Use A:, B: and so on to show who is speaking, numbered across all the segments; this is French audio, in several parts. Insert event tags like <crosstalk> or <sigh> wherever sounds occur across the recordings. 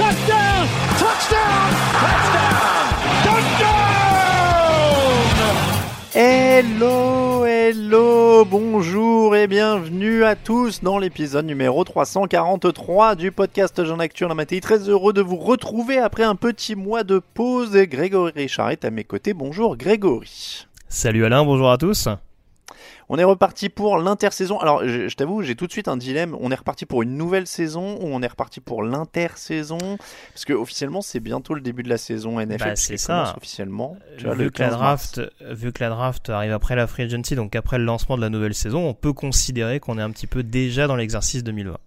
A: Touchdown! Touchdown! Touchdown! Touchdown!
B: Hello, hello, bonjour et bienvenue à tous dans l'épisode numéro 343 du podcast Jean Actu en Matéi. Très heureux de vous retrouver après un petit mois de pause. Grégory Richard est à mes côtés. Bonjour Grégory.
C: Salut Alain, bonjour à tous.
B: On est reparti pour l'intersaison. Alors, je, je t'avoue, j'ai tout de suite un dilemme. On est reparti pour une nouvelle saison ou on est reparti pour l'intersaison? Parce que officiellement, c'est bientôt le début de la saison NFL.
C: Bah, c'est ça.
B: Officiellement. Tu vois,
C: vu,
B: le
C: que la
B: 15 mars.
C: draft, vu que la draft arrive après la free agency, donc après le lancement de la nouvelle saison, on peut considérer qu'on est un petit peu déjà dans l'exercice 2020.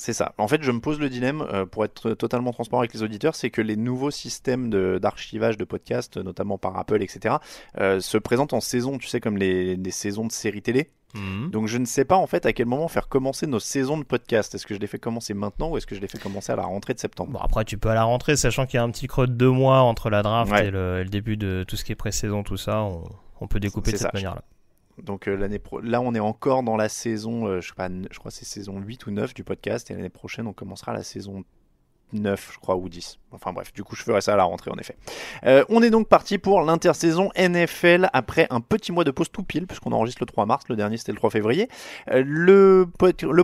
B: C'est ça. En fait, je me pose le dilemme, euh, pour être totalement transparent avec les auditeurs, c'est que les nouveaux systèmes de- d'archivage de, podcasts, notamment par Apple, etc., euh, se présentent en saison, tu sais, comme les, les saisons de séries télé.
C: Mhm.
B: Donc je ne sais pas en fait à quel moment faire commencer nos saisons de podcasts. Est-ce que je les fais commencer maintenant ou est-ce que je les fais commencer à la rentrée de septembre?
C: Bon, après, tu peux à la rentrée, sachant qu'il y a un petit creux de deux mois entre la draft
B: Ouais.
C: et, le, et le début de tout ce qui est pré-saison, tout ça, on, on peut découper de cette manière-là.
B: Donc euh, l'année pro- là on est encore dans la saison, euh, je sais pas, je crois c'est saison 8 ou 9 du podcast et l'année prochaine on commencera la saison 9 je crois ou 10. Enfin bref, du coup je ferai ça à la rentrée en effet. Euh, on est donc parti pour l'intersaison NFL après un petit mois de pause tout pile puisqu'on enregistre le 3 mars, le dernier c'était le 3 février. Euh, le,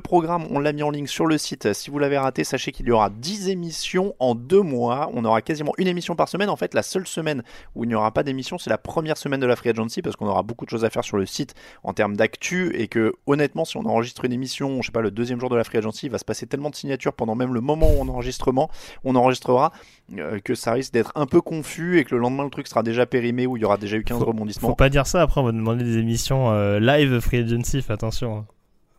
B: programme on l'a mis en ligne sur le site. Si vous l'avez raté, sachez qu'il y aura 10 émissions en deux mois. On aura quasiment une émission par semaine. En fait la seule semaine où il n'y aura pas d'émission c'est la première semaine de la Free Agency parce qu'on aura beaucoup de choses à faire sur le site en termes d'actu et que honnêtement si on enregistre une émission, je sais pas, le deuxième jour de la Free Agency, il va se passer tellement de signatures pendant même le moment où on enregistrement, on enregistrera euh, que ça risque d'être un peu confus et que le lendemain le truc sera déjà périmé où il y aura déjà eu 15
C: Faut
B: rebondissements.
C: pas dire ça, après on va demander des émissions euh, live free agency, attention. hein.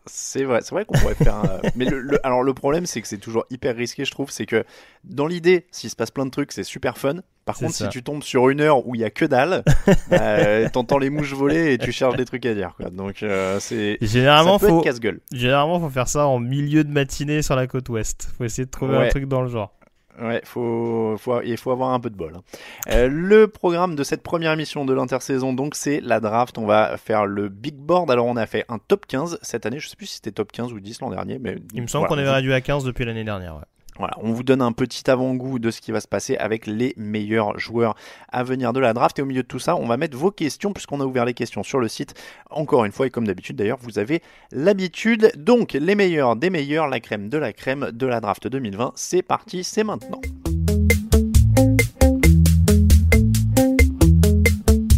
B: C'est vrai, c'est vrai qu'on pourrait faire. un- <laughs> Mais le, le- alors le problème c'est que c'est toujours hyper risqué, je trouve, c'est que dans l'idée, s'il se passe plein de trucs, c'est super fun. Par contre,
C: ça.
B: si tu tombes sur une heure où il y a que dalle, <laughs> euh, t'entends les mouches voler et tu cherches des trucs à dire. Quoi. Donc euh, c'est
C: Généralement,
B: ça peut
C: faut,
B: casse-gueule.
C: généralement, faut faire ça en milieu de matinée sur la côte ouest. Faut essayer de trouver un truc dans le genre.
B: Ouais, faut, faut, il faut avoir un peu de bol. hein. Euh, le programme de cette première émission de l'intersaison, donc, c'est la draft. On va faire le big board. Alors, on a fait un top 15 cette année. Je sais plus si c'était top 15 ou 10 l'an dernier, mais
C: Il me semble
B: voilà,
C: qu'on avait réduit à 15 depuis l'année dernière. ouais.
B: Voilà, on vous donne un petit avant-goût de ce qui va se passer avec les meilleurs joueurs à venir de la draft. Et au milieu de tout ça, on va mettre vos questions puisqu'on a ouvert les questions sur le site. Encore une fois, et comme d'habitude d'ailleurs, vous avez l'habitude. Donc, les meilleurs des meilleurs, la crème de la crème de la draft 2020. C'est parti, c'est maintenant.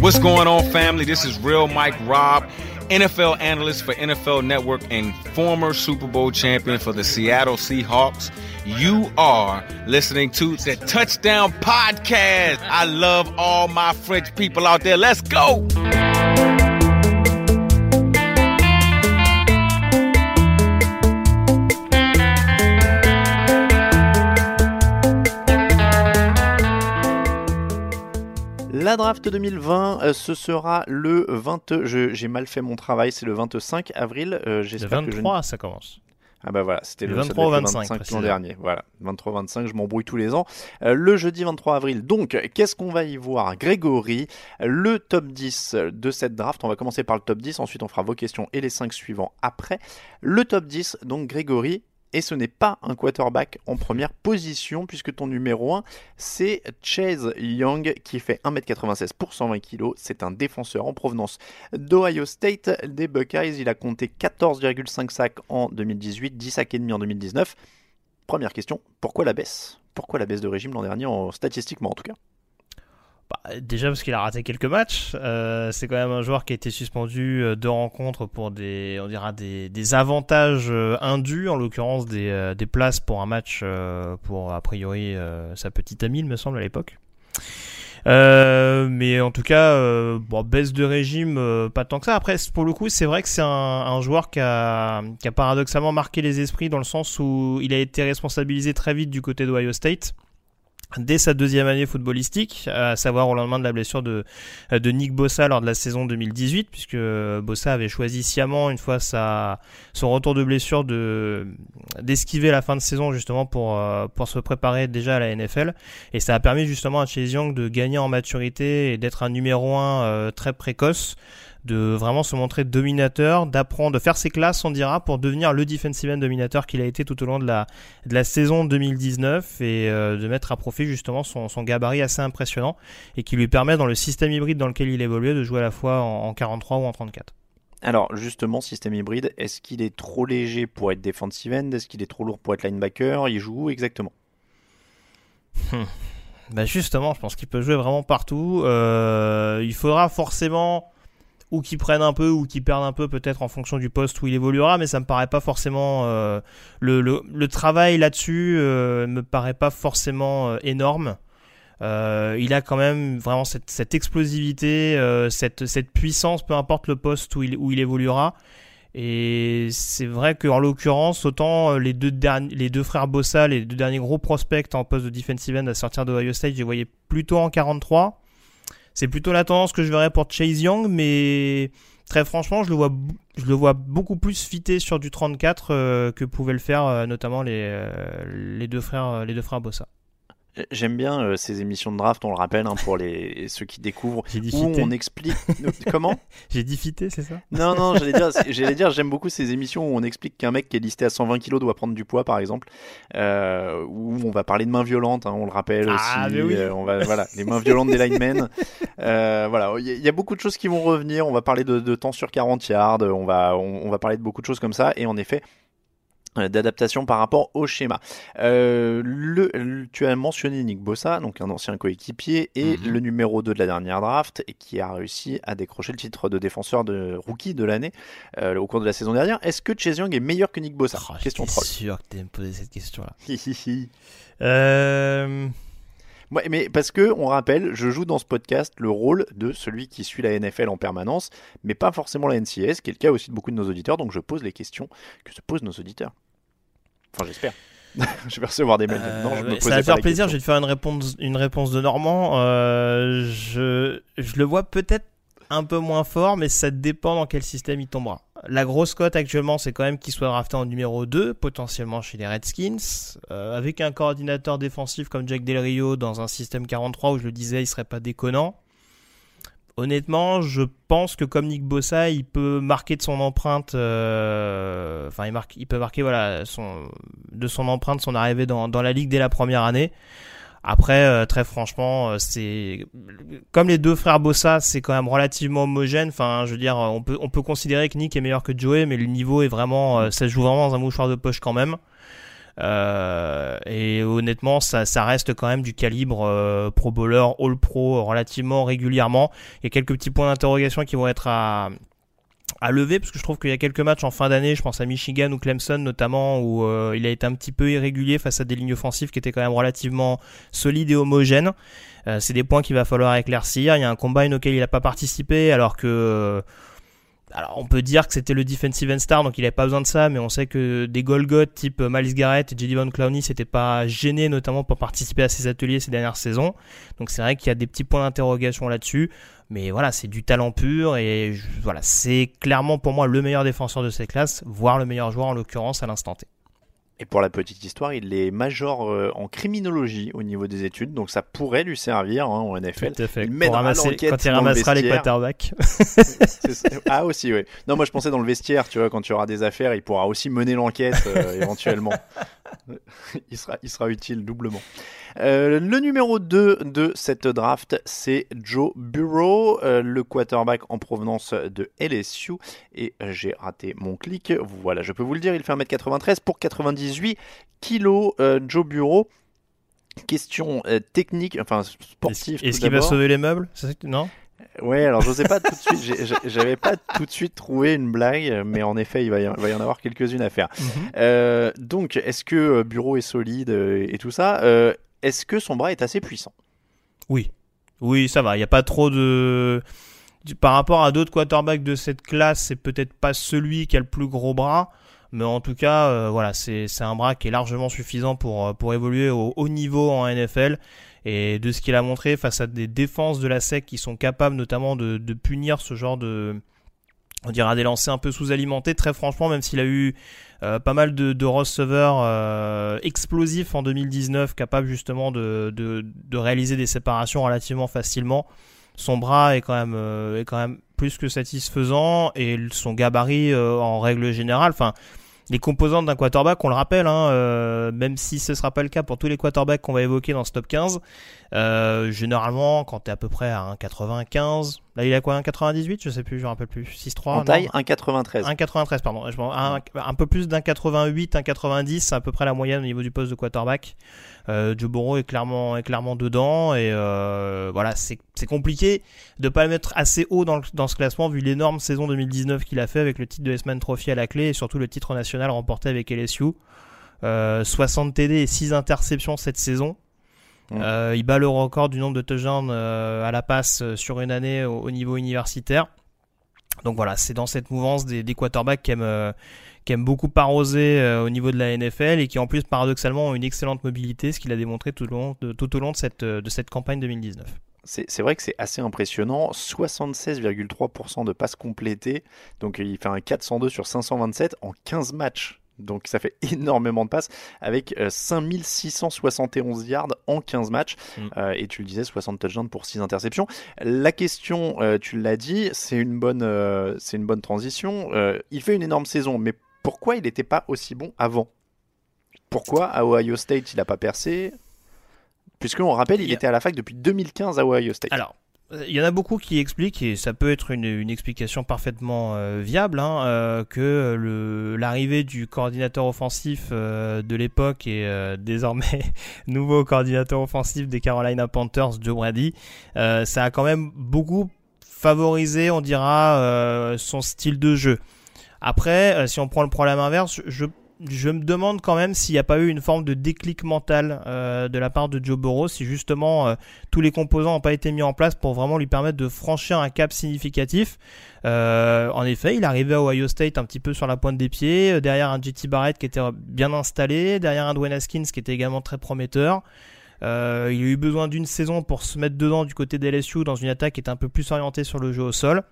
D: What's going on, family? This is Real Mike Robb, NFL analyst for NFL Network and former Super Bowl champion for the Seattle Seahawks. You are listening to the Touchdown Podcast. I love all my French people out there. Let's go!
B: La draft 2020, euh, ce sera le 20. je- J'ai mal fait mon travail, c'est le 25 avril. euh,
C: Le
B: J'espère que je ne
C: 23, ça commence.
B: Ah bah voilà, c'était
C: Le
B: le, ça
C: 23 au
B: devait être le
C: 25,
B: 25 l'an dernier. Voilà, 23-25, je m'embrouille tous les ans. Euh, le jeudi 23 avril. Donc, qu'est-ce qu'on va y voir? Grégory, le top 10 de cette draft. On va commencer par le top 10, ensuite on fera vos questions et les 5 suivants après. Le top 10, donc Grégory. Et ce n'est pas un quarterback en première position, puisque ton numéro 1, c'est Chase Young, qui fait 1m96 pour 120 kg. C'est un défenseur en provenance d'Ohio State des Buckeyes. Il a compté 14,5 sacs en 2018, 10 sacs et demi en 2019. Première question, pourquoi la baisse? Pourquoi la baisse de régime l'an dernier, en, statistiquement en tout cas?
C: Bah, déjà parce qu'il a raté quelques matchs. Euh, c'est quand même un joueur qui a été suspendu euh, deux rencontres pour des, on dira des, des avantages euh, indus, en l'occurrence des, euh, des places pour un match pour a priori sa petite amie, il me semble à l'époque. Euh, mais en tout cas, euh, bon, baisse de régime, euh, pas tant que ça. Après, pour le coup, c'est vrai que c'est un, un joueur qui a, qui a paradoxalement marqué les esprits dans le sens où il a été responsabilisé très vite du côté d'Ohio State dès sa deuxième année footballistique, à savoir au lendemain de la blessure de, de Nick Bossa lors de la saison 2018, puisque Bossa avait choisi sciemment, une fois sa, son retour de blessure, de d'esquiver la fin de saison justement pour, euh, pour se préparer déjà à la NFL. Et ça a permis justement à Chase Young de gagner en maturité et d'être un numéro un euh, très précoce de vraiment se montrer dominateur, d'apprendre, de faire ses classes, on dira, pour devenir le defensive end dominateur qu'il a été tout au long de la, de la saison 2019 et euh, de mettre à profit justement son, son gabarit assez impressionnant et qui lui permet dans le système hybride dans lequel il évoluait de jouer à la fois en, en 43 ou en 34.
B: Alors justement, système hybride, est-ce qu'il est trop léger pour être defensive end? Est-ce qu'il est trop lourd pour être linebacker? Il joue où exactement?
C: Bah justement, je pense qu'il peut jouer vraiment partout. Euh, il faudra forcément ou qu'il prenne un peu ou qu'il perde un peu peut-être en fonction du poste où il évoluera, mais ça me paraît pas forcément euh, le, le, le travail là-dessus euh, me paraît pas forcément euh, énorme. Il a quand même vraiment cette, explosivité, cette, cette puissance, peu importe le poste où il, où il évoluera. Et c'est vrai qu'en l'occurrence, autant les deux, derniers, les deux frères Bossa, les deux derniers gros prospects en poste de defensive end à sortir de Ohio State, je les voyais plutôt en 43. C'est plutôt la tendance que je verrais pour Chase Young, mais très franchement, je le vois, je le vois beaucoup plus fité sur du 34 euh, que pouvaient le faire euh, notamment les, euh, les deux frères, les deux frères Bossa.
B: J'aime bien euh, ces émissions de draft, on le rappelle, hein, pour les <laughs> ceux qui découvrent, où
C: fité.
B: on explique comment <laughs>
C: J'ai dit fité, c'est ça?
B: Non, non, j'allais dire, j'allais dire, j'aime beaucoup ces émissions où on explique qu'un mec qui est listé à 120 kg doit prendre du poids, par exemple, euh, où on va parler de mains violentes, hein, on le rappelle
C: Ah,
B: aussi.
C: oui.
B: euh, on va, voilà, les mains violentes des linemen. Euh, voilà, il y, a- il y a beaucoup de choses qui vont revenir. On va parler de, de temps sur 40 yards. On va, on, on va parler de beaucoup de choses comme ça. Et en effet. Euh, d'adaptation par rapport au schéma. Euh, le, le- tu as mentionné Nick Bossa, donc un ancien coéquipier, et
C: Mhm.
B: le numéro 2 de la dernière draft, et qui a réussi à décrocher le titre de défenseur de rookie de l'année euh, au cours de la saison dernière. Est-ce que Chase Young est meilleur que Nick Bossa?
C: Oh,
B: Question troll.
C: sûr que tu me poser cette
B: hi, <laughs> hi.
C: Euh...
B: Ouais, mais parce que on rappelle, je joue dans ce podcast le rôle de celui qui suit la NFL en permanence, mais pas forcément la NCS, qui est le cas aussi de beaucoup de nos auditeurs. Donc je pose les questions que se posent nos auditeurs. Enfin, j'espère. <laughs> je vais recevoir des mails.
C: Euh,
B: non, je me
C: ouais,
B: posais
C: ça va faire
B: la
C: plaisir, je vais te faire une réponse, une réponse de Normand. Euh, je, je le vois peut-être un peu moins fort, mais ça dépend dans quel système il tombera. La grosse cote actuellement, c'est quand même qu'il soit drafté en numéro 2, potentiellement chez les Redskins, euh, avec un coordinateur défensif comme Jack Del Rio dans un système 43 où je le disais, il serait pas déconnant. Honnêtement, je pense que comme Nick Bossa, il peut marquer de son empreinte, euh, enfin il, peut marquer voilà de son empreinte son arrivée dans la ligue dès la première année. Après, euh, très franchement, euh, c'est comme les deux frères Bossa, c'est quand même relativement homogène. Enfin, je veux dire, on peut on peut considérer que Nick est meilleur que Joey, mais le niveau est vraiment, euh, ça joue vraiment dans un mouchoir de poche quand même. Euh, et honnêtement, ça, ça reste quand même du calibre euh, Pro Bowler, All Pro relativement régulièrement. Il y a quelques petits points d'interrogation qui vont être à, à lever parce que je trouve qu'il y a quelques matchs en fin d'année, je pense à Michigan ou Clemson notamment, où euh, il a été un petit peu irrégulier face à des lignes offensives qui étaient quand même relativement solides et homogènes. Euh, c'est des points qu'il va falloir éclaircir. Il y a un combine auquel il n'a pas participé alors que euh, alors on peut dire que c'était le defensive end star, donc il n'avait pas besoin de ça, mais on sait que des Golgoth type Miles Garrett et J.D. Von Clowney s'étaient pas gênés notamment pour participer à ces ateliers ces dernières saisons. Donc c'est vrai qu'il y a des petits points d'interrogation là-dessus, mais voilà, c'est du talent pur et voilà, c'est clairement pour moi le meilleur défenseur de cette classe, voire le meilleur joueur en l'occurrence à l'instant T.
B: Et pour la petite histoire, il est major euh, en criminologie au niveau des études, donc ça pourrait lui servir hein, en NFL.
C: Tout à fait.
B: Il
C: Pour ramasser, quand il ramassera les quarterbacks. <laughs> <laughs>
B: ah aussi, oui. Non, moi je pensais dans le vestiaire, tu vois, quand tu auras des affaires, il pourra aussi mener l'enquête euh, éventuellement. <laughs> il, sera, il sera utile doublement. Euh, le numéro 2 de cette draft, c'est Joe Burrow, euh, le quarterback en provenance de LSU. Et j'ai raté mon clic. Voilà, je peux vous le dire, il fait 1m93 pour 98 kilos. Euh, Joe Burrow. Question technique, enfin sportive.
C: Est-ce qu'il va sauver les meubles Non?
B: Ouais, alors je sais pas tout de suite, <laughs> j'avais pas tout de suite trouvé une blague, mais en effet, il va y, va y en avoir quelques-unes à faire. Mhm. donc, est-ce que Bureau est solide et tout ça? Est-ce que son bras est assez puissant?
C: Oui. Oui, ça va. Il n'y a pas trop de. Par rapport à d'autres quarterbacks de cette classe, c'est peut-être pas celui qui a le plus gros bras. Mais en tout cas, euh, voilà, c'est un bras qui est largement suffisant pour, euh, évoluer au haut niveau en NFL. Et de ce qu'il a montré face à des défenses de la SEC qui sont capables notamment de punir ce genre de, on dira des lancers un peu sous-alimentés. Très franchement, même s'il a eu euh, pas mal de, de receveurs euh, explosifs en 2019, capables justement de, de, réaliser des séparations relativement facilement, son bras est quand même, euh, est quand même plus que satisfaisant et son gabarit en règle générale, enfin les composantes d'un quarterback, on le rappelle, hein, même si ce ne sera pas le cas pour tous les quarterbacks qu'on va évoquer dans ce top 15, euh, généralement, quand tu es à peu près à 1,95, là il a quoi 1,98 Je sais plus, je me rappelle plus. 6,3
B: En taille, 1,93.
C: 1,93, pardon. Un, un, peu plus d'un,88, 1,90, c'est à peu près la moyenne au niveau du poste de quarterback. Euh, Joe Burrow est clairement, est clairement dedans et euh, voilà, c'est compliqué de pas le mettre assez haut dans, dans ce classement vu l'énorme saison 2019 qu'il a fait avec le titre de S-Man Trophy à la clé et surtout le titre national remporté avec LSU. 60 TD et 6 interceptions cette saison. Euh, il bat le record du nombre de touchdowns euh, à la passe euh, sur une année au, niveau universitaire. Donc voilà, c'est dans cette mouvance des, des quarterbacks qui aiment, qui aime beaucoup arroser au niveau de la NFL et qui en plus paradoxalement ont une excellente mobilité, ce qu'il a démontré tout au long de, tout au long de, cette, de cette campagne 2019
B: c'est vrai que c'est assez impressionnant. 76,3% de passes complétées. Donc il fait un 402 sur 527 en 15 matchs. Donc ça fait <laughs> énormément de passes avec 5671 yards en 15 matchs. Mm. Euh, et tu le disais, 60 touchdowns pour 6 interceptions. La question, euh, tu l'as dit, c'est une, bonne, euh, c'est une bonne transition. il fait une énorme saison, mais pourquoi il n'était pas aussi bon avant? Pourquoi à Ohio State il n'a pas percé? Puisqu'on rappelle, il, était à la fac depuis 2015 à Ohio State.
C: Alors, il y en a beaucoup qui expliquent, et ça peut être une, explication parfaitement euh, viable, hein, euh, que l'arrivée du coordinateur offensif euh, de l'époque et <laughs> désormais nouveau coordinateur offensif des Carolina Panthers, Joe Brady, ça a quand même beaucoup favorisé, on dira, son style de jeu. Après, si on prend le problème inverse, je je me demande quand même s'il n'y a pas eu une forme de déclic mental euh, de la part de Joe Burrow, si justement euh, tous les composants n'ont pas été mis en place pour vraiment lui permettre de franchir un cap significatif. Euh, en effet, il arrivait à Ohio State un petit peu sur la pointe des pieds, derrière un JT Barrett qui était bien installé, derrière un Dwayne Haskins qui était également très prometteur. il a eu besoin d'une saison pour se mettre dedans du côté des dans une attaque qui était un peu plus orientée sur le jeu au sol.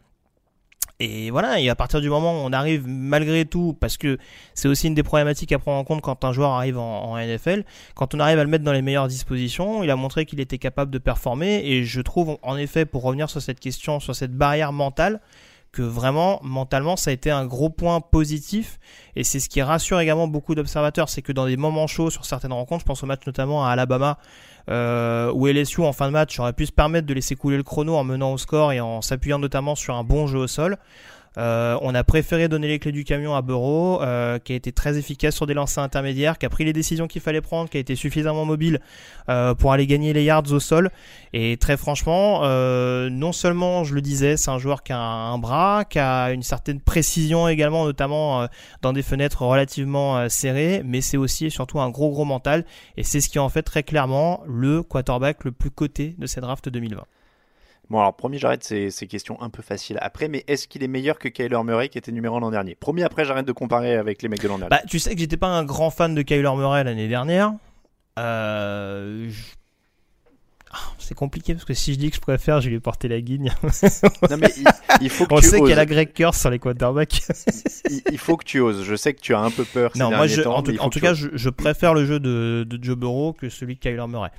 C: Et voilà, et à partir du moment où on arrive malgré tout, parce que c'est aussi une des problématiques à prendre en compte quand un joueur arrive en, NFL, quand on arrive à le mettre dans les meilleures dispositions, il a montré qu'il était capable de performer, et je trouve en effet, pour revenir sur cette question, sur cette barrière mentale, que vraiment mentalement ça a été un gros point positif. Et c'est ce qui rassure également beaucoup d'observateurs c'est que dans des moments chauds sur certaines rencontres je pense au match notamment à Alabama euh, où LSU en fin de match aurait pu se permettre de laisser couler le chrono en menant au score et en s'appuyant notamment sur un bon jeu au sol. Euh, on a préféré donner les clés du camion à Burrow, euh, qui a été très efficace sur des lancers intermédiaires, qui a pris les décisions qu'il fallait prendre, qui a été suffisamment mobile euh, pour aller gagner les yards au sol. Et très franchement, non seulement, je le disais, c'est un joueur qui a un, bras, qui a une certaine précision également, notamment dans des fenêtres relativement serrées, mais c'est aussi et surtout un gros gros mental. Et c'est ce qui en fait très clairement le quarterback le plus coté de cette draft 2020.
B: Bon, alors, promis, j'arrête ces, ces questions un peu faciles après, mais est-ce qu'il est meilleur que Kyler Murray qui était numéro 1 l'an dernier? Promis, après, j'arrête de comparer avec les mecs de l'an dernier.
C: Bah, tu sais que j'étais pas un grand fan de Kyler Murray l'année dernière. Euh, je- Ah, C'est compliqué parce que si je dis que je préfère, je vais lui porter la guigne. <laughs>
B: Non, mais il, il faut que
C: On
B: tu
C: sait qu'il y
B: oses.
C: a la Greg Curse sur les quarterbacks.
B: il, il faut que tu oses. Je sais que tu as un peu peur ces
C: non, moi, je,
B: temps,
C: en tout, en tout cas,
B: oses.
C: je, je préfère le jeu de, de Joe Burrow que celui de Kyler Murray.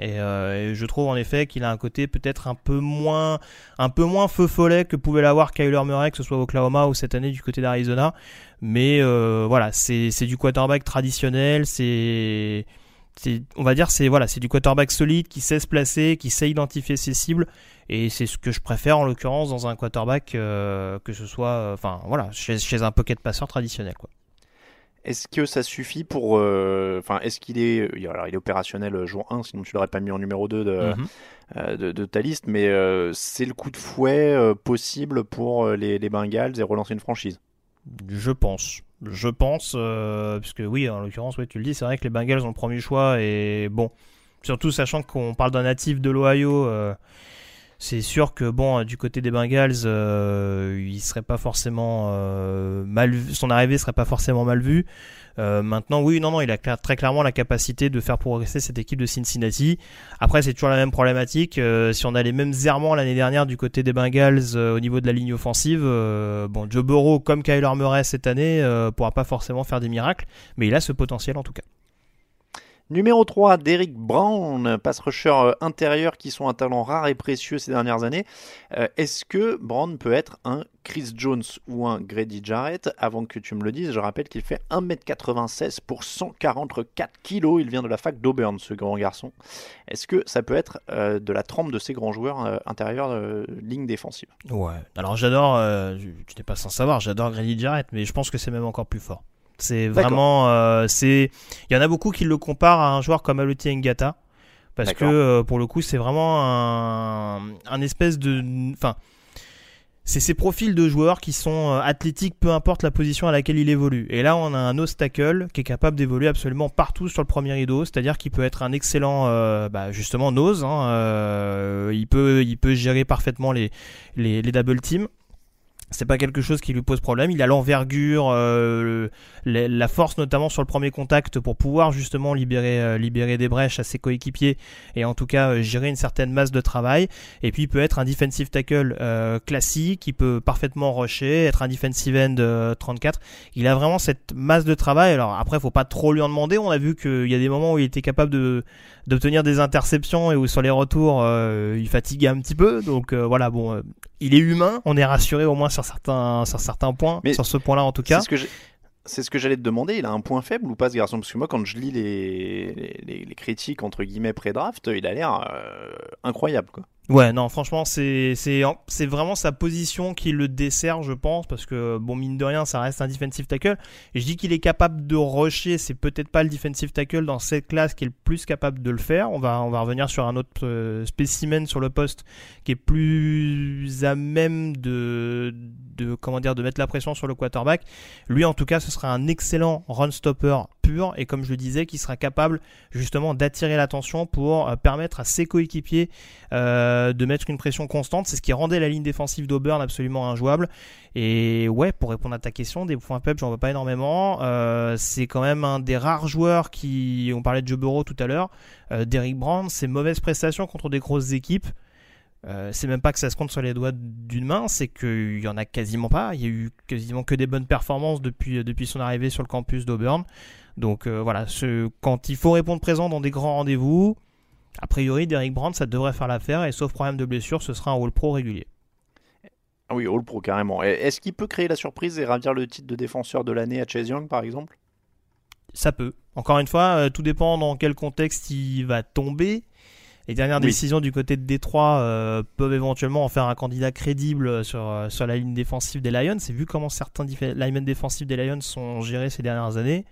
C: Et, euh, je trouve en effet qu'il a un côté peut-être un peu moins, un peu moins feu follet que pouvait l'avoir Kyler Murray, que ce soit au Oklahoma ou cette année du côté d'Arizona. Mais euh, voilà, c'est du quarterback traditionnel, c'est c'est- on va dire c'est voilà c'est du quarterback solide qui sait se placer qui sait identifier ses cibles et c'est ce que je préfère en l'occurrence dans un quarterback euh, que ce soit euh, enfin voilà chez, chez un pocket passeur traditionnel quoi
B: Est-ce que ça suffit pour. euh, Enfin, est-ce qu'il est. Alors, il est opérationnel euh, jour 1, sinon tu l'aurais pas mis en numéro 2 de,
C: Mhm.
B: euh, de, de ta liste, mais euh, c'est le coup de fouet possible pour les, les Bengals et relancer une franchise?
C: Je pense. Je pense, puisque oui, en l'occurrence, ouais, tu le dis, c'est vrai que les Bengals ont le premier choix et bon, surtout sachant qu'on parle d'un natif de l'Ohio, c'est sûr que bon, euh, du côté des Bengals, euh, il serait pas forcément euh, mal vu, son arrivée serait pas forcément mal vue. Euh, maintenant, oui, non, non, il a très clairement la capacité de faire progresser cette équipe de Cincinnati. Après, c'est toujours la même problématique. si on a les mêmes errements l'année dernière du côté des Bengals au niveau de la ligne offensive, bon, Joe Burrow comme Kyler Murray cette année pourra pas forcément faire des miracles, mais il a ce potentiel en tout cas.
B: Numéro 3, Derrick Brown, pass rusher euh, intérieur qui sont un talent rare et précieux ces dernières années. Euh, Est-ce que Brown peut être un Chris Jones ou un Grady Jarrett? Avant que tu me le dises, je rappelle qu'il fait 1m96 pour 144 kg. Il vient de la fac d'Auburn, ce grand garçon. Est-ce que ça peut être euh, de la trempe de ces grands joueurs intérieurs ligne défensive?
C: Ouais. Alors j'adore, tu n'es pas sans savoir, j'adore Grady Jarrett, mais je pense que c'est même encore plus fort. C'est vraiment, euh, c'est, il y en a beaucoup qui le comparent à un joueur comme Aloti Ngata, parce que euh, pour le coup c'est vraiment un, un espèce de, enfin, c'est ces profils de joueurs qui sont euh, athlétiques, peu importe la position à laquelle il évolue. Et là, on a un nose tackle qui est capable d'évoluer absolument partout sur le premier rideau, c'est-à-dire qu'il peut être un excellent, euh, bah, justement, nose. hein, il peut, il peut gérer parfaitement les, les, les double teams. C'est pas quelque chose qui lui pose problème. Il a l'envergure, euh, la force notamment sur le premier contact pour pouvoir justement libérer, euh, libérer des brèches à ses coéquipiers et en tout cas euh, gérer une certaine masse de travail. Et puis il peut être un defensive tackle classique, il peut parfaitement rusher, être un defensive end euh, 34. Il a vraiment cette masse de travail. Alors après, faut pas trop lui en demander. On a vu qu'il y a des moments où il était capable de d'obtenir des interceptions et où sur les retours il fatiguait un petit peu. Donc voilà, bon, il est humain. On est rassuré au moins sur certains sur certains points.
B: Mais
C: sur ce point-là en tout
B: C'est
C: cas.
B: ce que j'ai- c'est ce que j'allais te demander. Il a un point faible ou pas ce garçon? Parce que moi, quand je lis les, les, les- les critiques entre guillemets pré-draft, il a l'air euh, incroyable. Quoi.
C: Ouais, non, franchement, c'est vraiment sa position qui le dessert, je pense, parce que bon, mine de rien, ça reste un defensive tackle. Et je dis qu'il est capable de rusher, c'est peut-être pas le defensive tackle dans cette classe qui est le plus capable de le faire. On va on va revenir sur un autre euh, spécimen sur le poste qui est plus à même de de comment dire de mettre la pression sur le quarterback. Lui, en tout cas, ce sera un excellent run stopper pur et comme je le disais, qui sera capable justement d'attirer l'attention pour euh, permettre à ses coéquipiers euh, de mettre une pression constante. C'est ce qui rendait la ligne défensive d'Auburn absolument injouable. Et ouais, pour répondre à ta question, des points faibles, j'en vois pas énormément. Euh, c'est quand même un des rares joueurs qui, on parlait de Joe Burrow tout à l'heure, euh, Derrick Brown, ses mauvaises prestations contre des grosses équipes. C'est même pas que ça se compte sur les doigts d'une main, c'est qu'il y en a quasiment pas. Il y a eu quasiment que des bonnes performances depuis, depuis son arrivée sur le campus d'Auburn. Donc euh, voilà, ce, quand il faut répondre présent dans des grands rendez-vous, a priori, Derrick Brown, ça devrait faire l'affaire et sauf problème de blessure, ce sera un All-Pro régulier.
B: Ah oui, All Pro carrément. Est-ce qu'il peut créer la surprise et ravir le titre de défenseur de l'année à Chase Young par exemple?
C: Ça peut. Encore une fois, euh, tout dépend dans quel contexte il va tomber. Les dernières
B: Oui.
C: décisions du côté de Détroit euh, peuvent éventuellement en faire un candidat crédible sur, sur la ligne défensive des Lions. Et vu comment certains linemen défensifs des Lions sont gérés ces dernières années,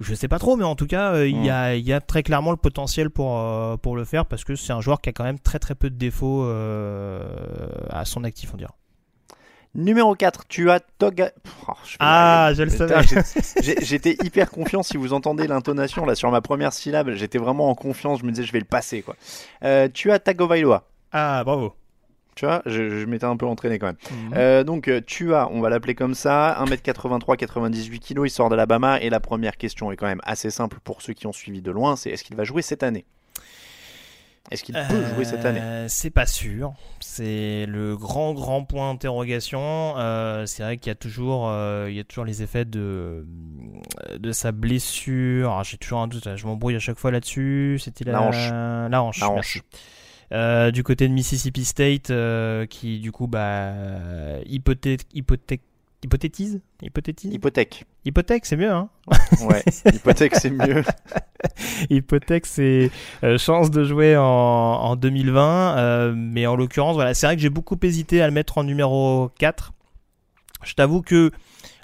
C: je sais pas trop, mais en tout cas, euh, il y, a, il y a très clairement le potentiel pour, euh, pour le faire parce que c'est un joueur qui a quand même très très peu de défauts euh, à son actif, on dirait.
B: Numéro 4, tu as Toga. Oh, je
C: Ah, je le savais.
B: J'étais hyper confiant. Si vous entendez l'intonation là sur ma première syllabe, j'étais vraiment en confiance. Je me disais, je vais le passer quoi. Euh, tu as Tagovailoa.
C: Ah, bravo.
B: Tu vois, je, je m'étais un peu entraîné quand même.
C: Mhm.
B: Euh, donc, euh, tu as, on va l'appeler comme ça, 1m83, 98 kg, il sort d'Alabama. Et la première question est quand même assez simple pour ceux qui ont suivi de loin c'est est-ce qu'il va jouer cette année? Est-ce qu'il peut jouer cette année?
C: Euh, C'est pas sûr. C'est le grand grand point d'interrogation. Euh, c'est vrai qu'il y a toujours, euh, il y a toujours les effets de de sa blessure. Ah, J'ai toujours un doute. Je m'embrouille à chaque fois là-dessus. C'était la,
B: La hanche.
C: La hanche.
B: La hanche.
C: merci. Euh, du côté de Mississippi State, euh, qui du coup bah hypothèque, hypothèque, hypothétise, hypothétise,
B: Hypothèque.
C: hypothèque, c'est mieux hein.
B: Ouais, <laughs> hypothèque c'est mieux.
C: Hypothèque, c'est euh, chance de jouer en, en 2020. euh, mais en l'occurrence, voilà, c'est vrai que j'ai beaucoup hésité à le mettre en numéro 4. Je t'avoue que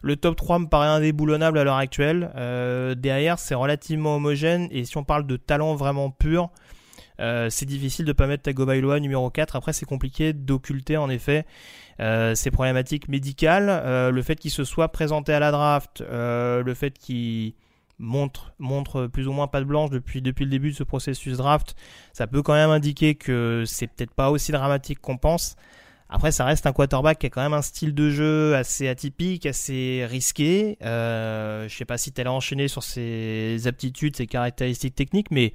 C: le top 3 me paraît indéboulonnable à l'heure actuelle. Euh, derrière, c'est relativement homogène. Et si on parle de talent vraiment pur, euh, c'est difficile de pas mettre Tagovailoa numéro 4. Après, c'est compliqué d'occulter en effet euh, problématiques médicales. Euh, le fait qu'il se soit présenté à la draft, euh, le fait qu'il montre, plus ou moins pas de blanche depuis, le début de ce processus draft, ça peut quand même indiquer que c'est peut-être pas aussi dramatique qu'on pense. Après, ça reste un quarterback qui a quand même un style de jeu assez atypique, assez risqué. Euh, je sais pas si tu allais enchaîner sur ses aptitudes, ses caractéristiques techniques, mais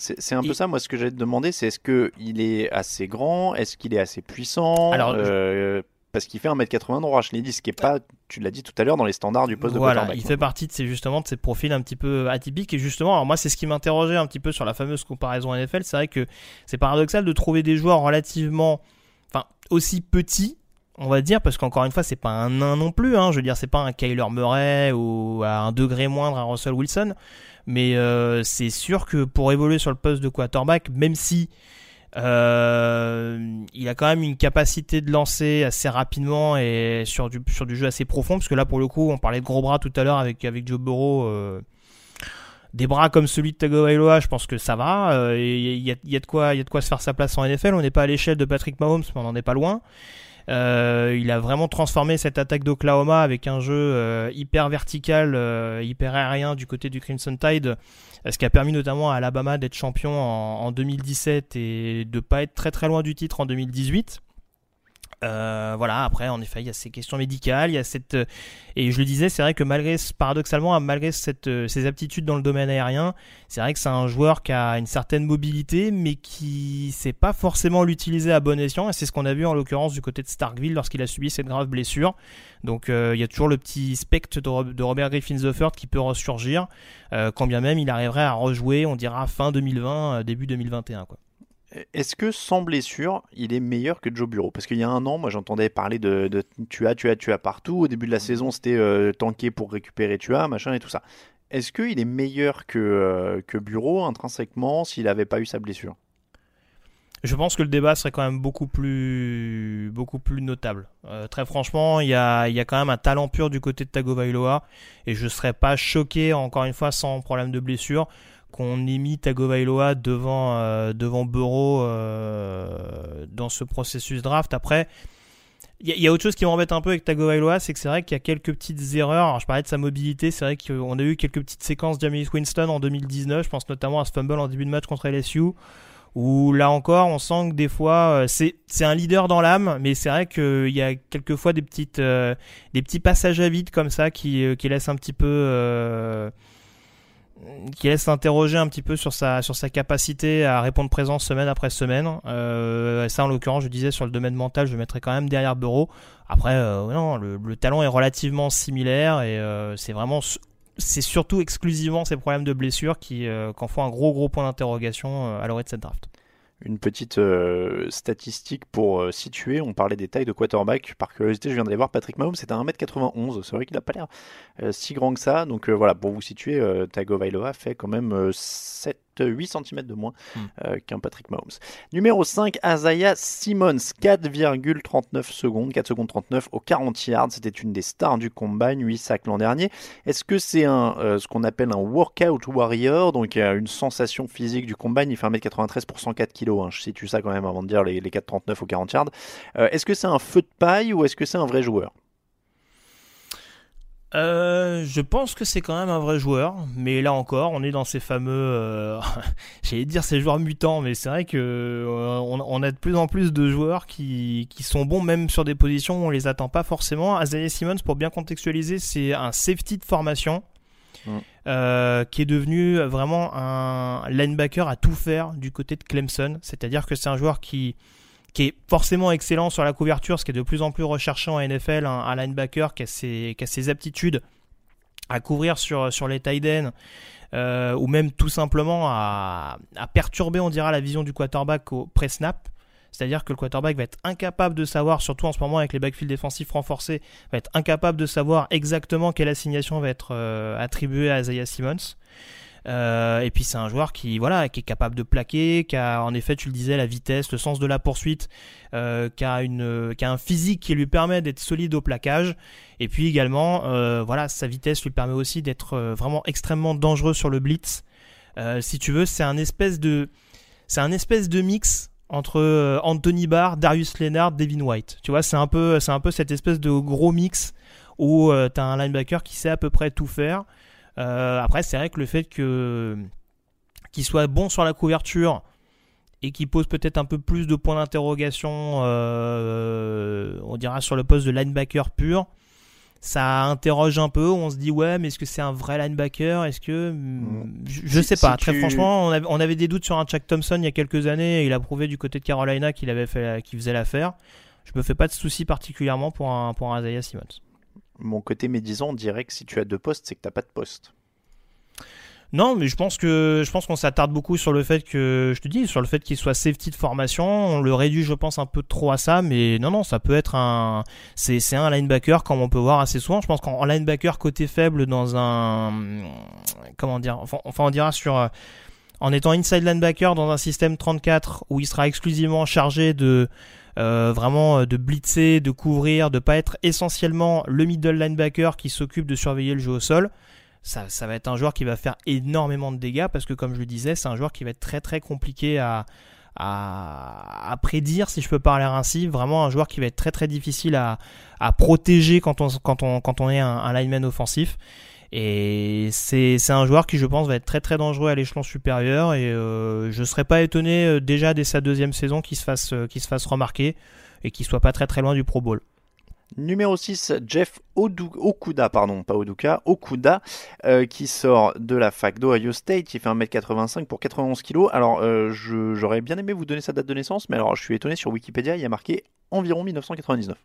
B: c'est un peu ça, moi, ce que j'allais te demander, c'est est-ce qu'il est assez grand? Est-ce qu'il est assez puissant?
C: Alors,
B: Euh, Parce qu'il fait 1m80 droit, je l'ai dit, ce qui est pas, tu l'as dit tout à l'heure, dans les standards du poste
C: voilà,
B: de quarterback.
C: il fait partie de ces justement de ces profils un petit peu atypiques. Et justement, alors moi c'est ce qui m'interrogeait un petit peu sur la fameuse comparaison NFL, c'est vrai que c'est paradoxal de trouver des joueurs relativement, enfin aussi petits, on va dire, parce qu'encore une fois c'est pas un nain non plus, hein, je veux dire c'est pas un Kyler Murray ou à un degré moindre un Russell Wilson, mais euh, c'est sûr que pour évoluer sur le poste de quarterback, même si euh, il a quand même une capacité de lancer assez rapidement et sur du, sur du jeu assez profond, parce que là, pour le coup, on parlait de gros bras tout à l'heure avec, avec Joe Burrow. euh, des bras comme celui de Tagovailoa, je pense que ça va. Il y, a, y a de quoi, y a de quoi se faire sa place en NFL. On n'est pas à l'échelle de Patrick Mahomes, mais on n'en est pas loin. Euh, il a vraiment transformé cette attaque d'Oklahoma avec un jeu euh, hyper vertical, euh, hyper aérien du côté du Crimson Tide, ce qui a permis notamment à Alabama d'être champion en, en 2017 et de pas être très très loin du titre en 2018. Euh, voilà, après, en effet, il y a ces questions médicales, il y a cette. euh, Et je le disais, c'est vrai que malgré, paradoxalement, malgré cette, euh, ses aptitudes dans le domaine aérien, c'est vrai que c'est un joueur qui a une certaine mobilité, mais qui sait pas forcément l'utiliser à bon escient. Et c'est ce qu'on a vu en l'occurrence du côté de Starkville lorsqu'il a subi cette grave blessure. Donc euh, il y a toujours le petit spectre de Robert Griffin III qui peut ressurgir, euh, quand bien même il arriverait à rejouer, on dira fin 2020, euh, début 2021. Quoi.
B: Est-ce que sans blessure, il est meilleur que Joe Bureau Parce qu'il y a un an, moi j'entendais parler de, de tu as, tu as, tu as partout. Au début de la saison, c'était euh, tanker pour récupérer tu as, machin et tout ça. Est-ce qu'il est meilleur que, euh, que Bureau intrinsèquement s'il n'avait pas eu sa blessure?
C: Je pense que le débat serait quand même beaucoup plus, beaucoup plus notable. Euh, très franchement, il y a, y a quand même un talent pur du côté de Tagovailoa et je serais pas choqué, encore une fois, sans problème de blessure, qu'on ait mis Tagovailoa devant, euh, devant Burrow euh, dans ce processus draft. Après, il y, a- autre chose qui m'embête un peu avec Tagovailoa, c'est que c'est vrai qu'il y a quelques petites erreurs. Je parlais de sa mobilité, c'est vrai qu'on a eu quelques petites séquences Jameis Winston en 2019. Je pense notamment à ce fumble en début de match contre LSU où là encore on sent que des fois euh, c'est un leader dans l'âme mais c'est vrai qu'il y a quelquefois des petites des petits passages à vide comme ça qui qui laissent un petit peu qui laisse s'interroger un petit peu sur sa sur sa capacité à répondre présent semaine après semaine. Euh, ça en l'occurrence, je disais sur le domaine mental, je mettrais quand même derrière Bureau. Après, euh, non, le, le talent est relativement similaire et euh, c'est vraiment c'est surtout exclusivement ces problèmes de blessure qui euh, qu'en font un gros gros point d'interrogation euh, à l'orée de cette draft.
B: Une petite euh, statistique pour euh, situer, on parlait des tailles de quarterback. Par curiosité, je viens d'aller voir Patrick Mahomes, c'est un 1m91. C'est vrai qu'il n'a pas l'air euh, si grand que ça. Donc voilà, pour vous situer, Tagovailoa fait quand même euh, 7, 8 cm de moins
C: Mm.
B: euh, qu'un Patrick Mahomes. Numéro 5, Isaiah Simmons, 4,39 secondes, 4 secondes 39 au 40 yards. C'était une des stars du combine, 8 sacs l'an dernier. Est-ce que c'est un, euh, ce qu'on appelle un workout warrior, donc euh, une sensation physique du combine Il fait 1m93 pour 104 kg. Hein. Je situe ça quand même avant de dire les, les 4,39 au 40 yards. Est-ce que c'est un feu de paille ou est-ce que c'est un vrai joueur?
C: Euh, je pense que c'est quand même un vrai joueur, mais là encore, on est dans ces fameux, euh, <laughs> j'allais dire ces joueurs mutants, mais c'est vrai que euh, on, a de plus en plus de joueurs qui, qui, sont bons même sur des positions où on les attend pas forcément. Isaiah Simmons, pour bien contextualiser, c'est un safety de formation mm. qui est devenu vraiment un linebacker à tout faire du côté de Clemson, c'est-à-dire que c'est un joueur qui qui est forcément excellent sur la couverture, ce qui est de plus en plus recherché en NFL, un, linebacker qui a, ses, aptitudes à couvrir sur, les tight ends, euh, ou même tout simplement à, à, perturber, on dira, la vision du quarterback au pré-snap. C'est-à-dire que le quarterback va être incapable de savoir, surtout en ce moment avec les backfields défensifs renforcés, va être incapable de savoir exactement quelle assignation va être euh, attribuée à Isaiah Simmons. Euh, et puis c'est un joueur qui voilà qui est capable de plaquer, qui a en effet tu le disais la vitesse, le sens de la poursuite, euh, qui a une qui a un physique qui lui permet d'être solide au plaquage. Et puis également euh, voilà sa vitesse lui permet aussi d'être vraiment extrêmement dangereux sur le blitz. si tu veux c'est un espèce de c'est un espèce de mix entre Anthony Barr, Darius Leonard, Devin White. Tu vois c'est un peu c'est un peu cette espèce de gros mix où tu as un linebacker qui sait à peu près tout faire. Euh, après, c'est vrai que le fait que qu'il soit bon sur la couverture et qu'il pose peut-être un peu plus de points d'interrogation, euh, on dira sur le poste de linebacker pur, ça interroge un peu. On se dit ouais, mais est-ce que c'est un vrai linebacker? Est-ce que mm. je, ne sais pas. Très franchement, on avait, des doutes sur un Chuck Thompson il y a quelques années. Et il a prouvé du côté de Carolina qu'il avait fait, qu'il faisait l'affaire. Je me fais pas de soucis particulièrement pour un pour un Isaiah Simmons
B: mon côté médisant dirait que si tu as deux postes, c'est que t'as pas de poste.
C: Non, mais je pense que je pense qu'on s'attarde beaucoup sur le fait que je te dis sur le fait qu'il soit safety de formation. On le réduit, je pense, un peu trop à ça, mais non, non, ça peut être un c'est c'est un linebacker comme on peut voir assez souvent. Je pense qu'en linebacker côté faible dans un comment dire, enfin on dira sur en étant inside linebacker dans un système 34 où il sera exclusivement chargé de euh, vraiment euh, de blitzer, de couvrir, de pas être essentiellement le middle linebacker qui s'occupe de surveiller le jeu au sol. Ça, va être un joueur qui va faire énormément de dégâts parce que comme je le disais, c'est un joueur qui va être très très compliqué à, prédire, si je peux parler ainsi. Vraiment un joueur qui va être très très difficile à, protéger quand on, est un lineman offensif. Et c'est un joueur qui, je pense, va être très très dangereux à l'échelon supérieur. Et euh, je ne serais pas étonné euh, déjà dès sa deuxième saison qu'il se, fasse, euh, se fasse remarquer et qu'il soit pas très très loin du Pro Bowl.
B: Numéro 6, Jeff Okuda, pardon, pas Oduka, Okuda, qui sort de la fac d'Ohio State, qui fait 1m85 pour 91 kg. Alors, j'aurais bien aimé vous donner sa date de naissance, mais alors je suis étonné, sur Wikipédia, il y a marqué environ 1999.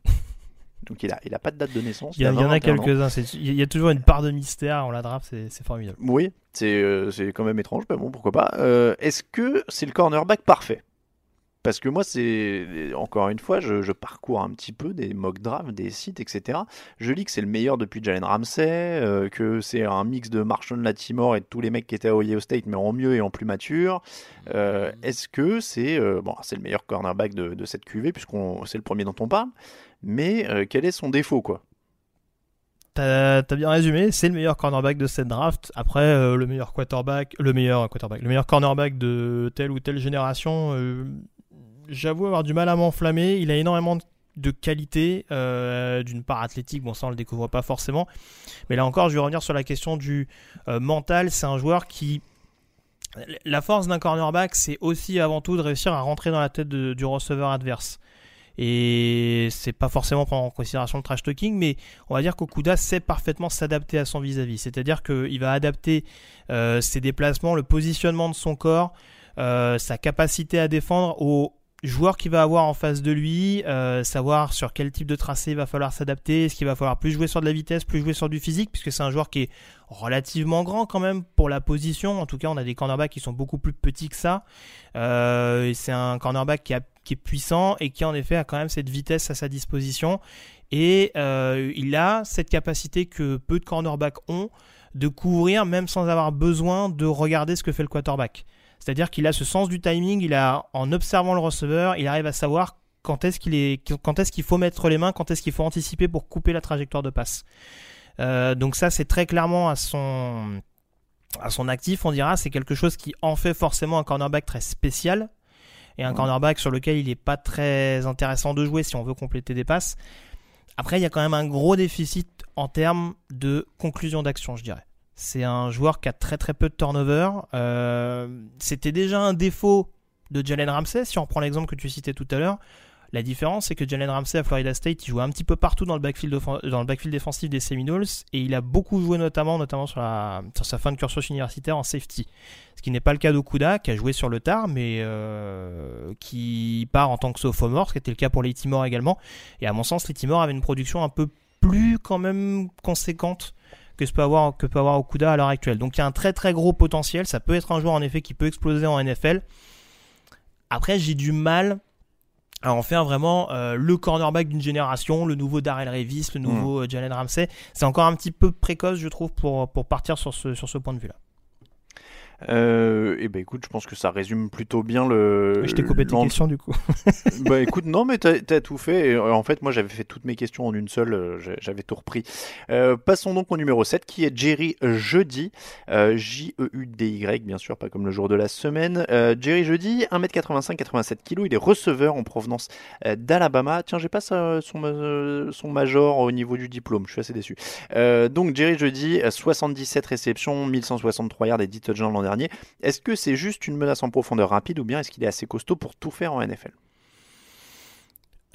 B: Donc il a, il a pas de date de naissance.
C: Il y, en a quelques-uns. Il y a toujours une part de mystère on la draft, c'est formidable.
B: Oui, euh, c'est quand même étrange, mais bon, pourquoi pas. Euh, est-ce que c'est le cornerback parfait? Parce que moi, c'est encore une fois, je, parcours un petit peu des mock drafts, des sites, etc. Je lis que c'est le meilleur depuis Jalen Ramsey, euh, que c'est un mix de Marshall Latimore et de tous les mecs qui étaient à Ohio State, mais en mieux et en plus mature. Est-ce que c'est bon, c'est le meilleur cornerback de, de cette QV puisqu'on c'est le premier dont on parle mais euh, quel est son défaut quoi?
C: T'as as bien résumé, c'est le meilleur cornerback de cette draft. Après, euh, le meilleur quarterback, le meilleur quarterback, le meilleur cornerback de telle ou telle génération, euh, j'avoue avoir du mal à m'enflammer. Il a énormément de qualité, d'une part athlétique, bon ça on le découvre pas forcément, mais là encore je vais revenir sur la question du mental. C'est un joueur qui la force d'un cornerback, c'est aussi avant tout de réussir à rentrer dans la tête du receveur adverse. Et c'est pas forcément prendre en considération le trash talking, mais on va dire qu'Okuda sait parfaitement s'adapter à son vis-à-vis. C'est-à-dire qu'il va adapter euh, ses déplacements, le positionnement de son corps, euh, sa capacité à défendre au joueur qui va avoir en face de lui, euh, savoir sur quel type de tracé il va falloir s'adapter, est-ce qu'il va falloir plus jouer sur de la vitesse, plus jouer sur du physique, puisque c'est un joueur qui est relativement grand quand même pour la position. En tout cas, on a des cornerbacks qui sont beaucoup plus petits que ça. Euh, c'est un cornerback qui, est puissant et qui en effet a quand même cette vitesse à sa disposition. Et euh, il a cette capacité que peu de cornerbacks ont de couvrir même sans avoir besoin de regarder ce que fait le quarterback. C'est-à-dire qu'il a ce sens du timing, il a, en observant le receveur, il arrive à savoir quand est-ce qu'il est, quand est-ce qu'il faut mettre les mains, quand est-ce qu'il faut anticiper pour couper la trajectoire de passe. Euh, donc ça, c'est très clairement à son, à son actif, on dira, c'est quelque chose qui en fait forcément un cornerback très spécial et un cornerback sur lequel il n'est pas très intéressant de jouer si on veut compléter des passes. après, il y a quand même un gros déficit en termes de conclusion d'action, je dirais. C'est un joueur qui a très très peu de turnover. Euh, C'était déjà un défaut de Jalen Ramsey, si on prend l'exemple que tu citais tout à l'heure. La différence, c'est que Jalen Ramsey à Florida State, il jouait un petit peu partout dans le backfield, défensif des Seminoles et il a beaucoup joué notamment, sur sa fin de cursus universitaire en safety. Ce qui n'est pas le cas d'Okuda, qui a joué sur le tard, mais euh, qui part en tant que sophomore, ce qui était le cas pour les Timor également. Et à mon sens, les Timor avaient une production un peu plus quand même conséquente que ce peut avoir que peut avoir Okuda à l'heure actuelle. Donc il y a un très très gros potentiel. Ça peut être un joueur en effet qui peut exploser en NFL. Après, j'ai du mal à en faire vraiment euh, le cornerback d'une génération, le nouveau Darrell Revis, le nouveau mm. Jalen Ramsey. C'est encore un petit peu précoce, je trouve, pour, pour partir sur ce, sur ce point de vue-là.
B: Euh, et eh ben écoute, je pense que ça résume plutôt bien le.
C: je t'ai coupé tes questions du coup. <laughs>
B: bah écoute, non, mais t'as as tout fait. Et, euh, en fait, moi j'avais fait toutes mes questions en une seule, euh, j'avais tout repris. Euh, passons donc au numéro 7 qui est Jerry Jeudi. J-E-U-D-Y, bien sûr, pas comme le jour de la semaine. Jerry Jeudi, 1m85, 87 kg. Il est receveur en provenance d'Alabama. Tiens, j'ai pas son, son major au niveau du diplôme, je suis assez déçu. donc Jerry Jeudi, 77 réceptions, 1163 yards et 10 touchdowns l'an dernier. Est-ce que c'est juste une menace en profondeur rapide ou bien est-ce qu'il est assez costaud pour tout faire en NFL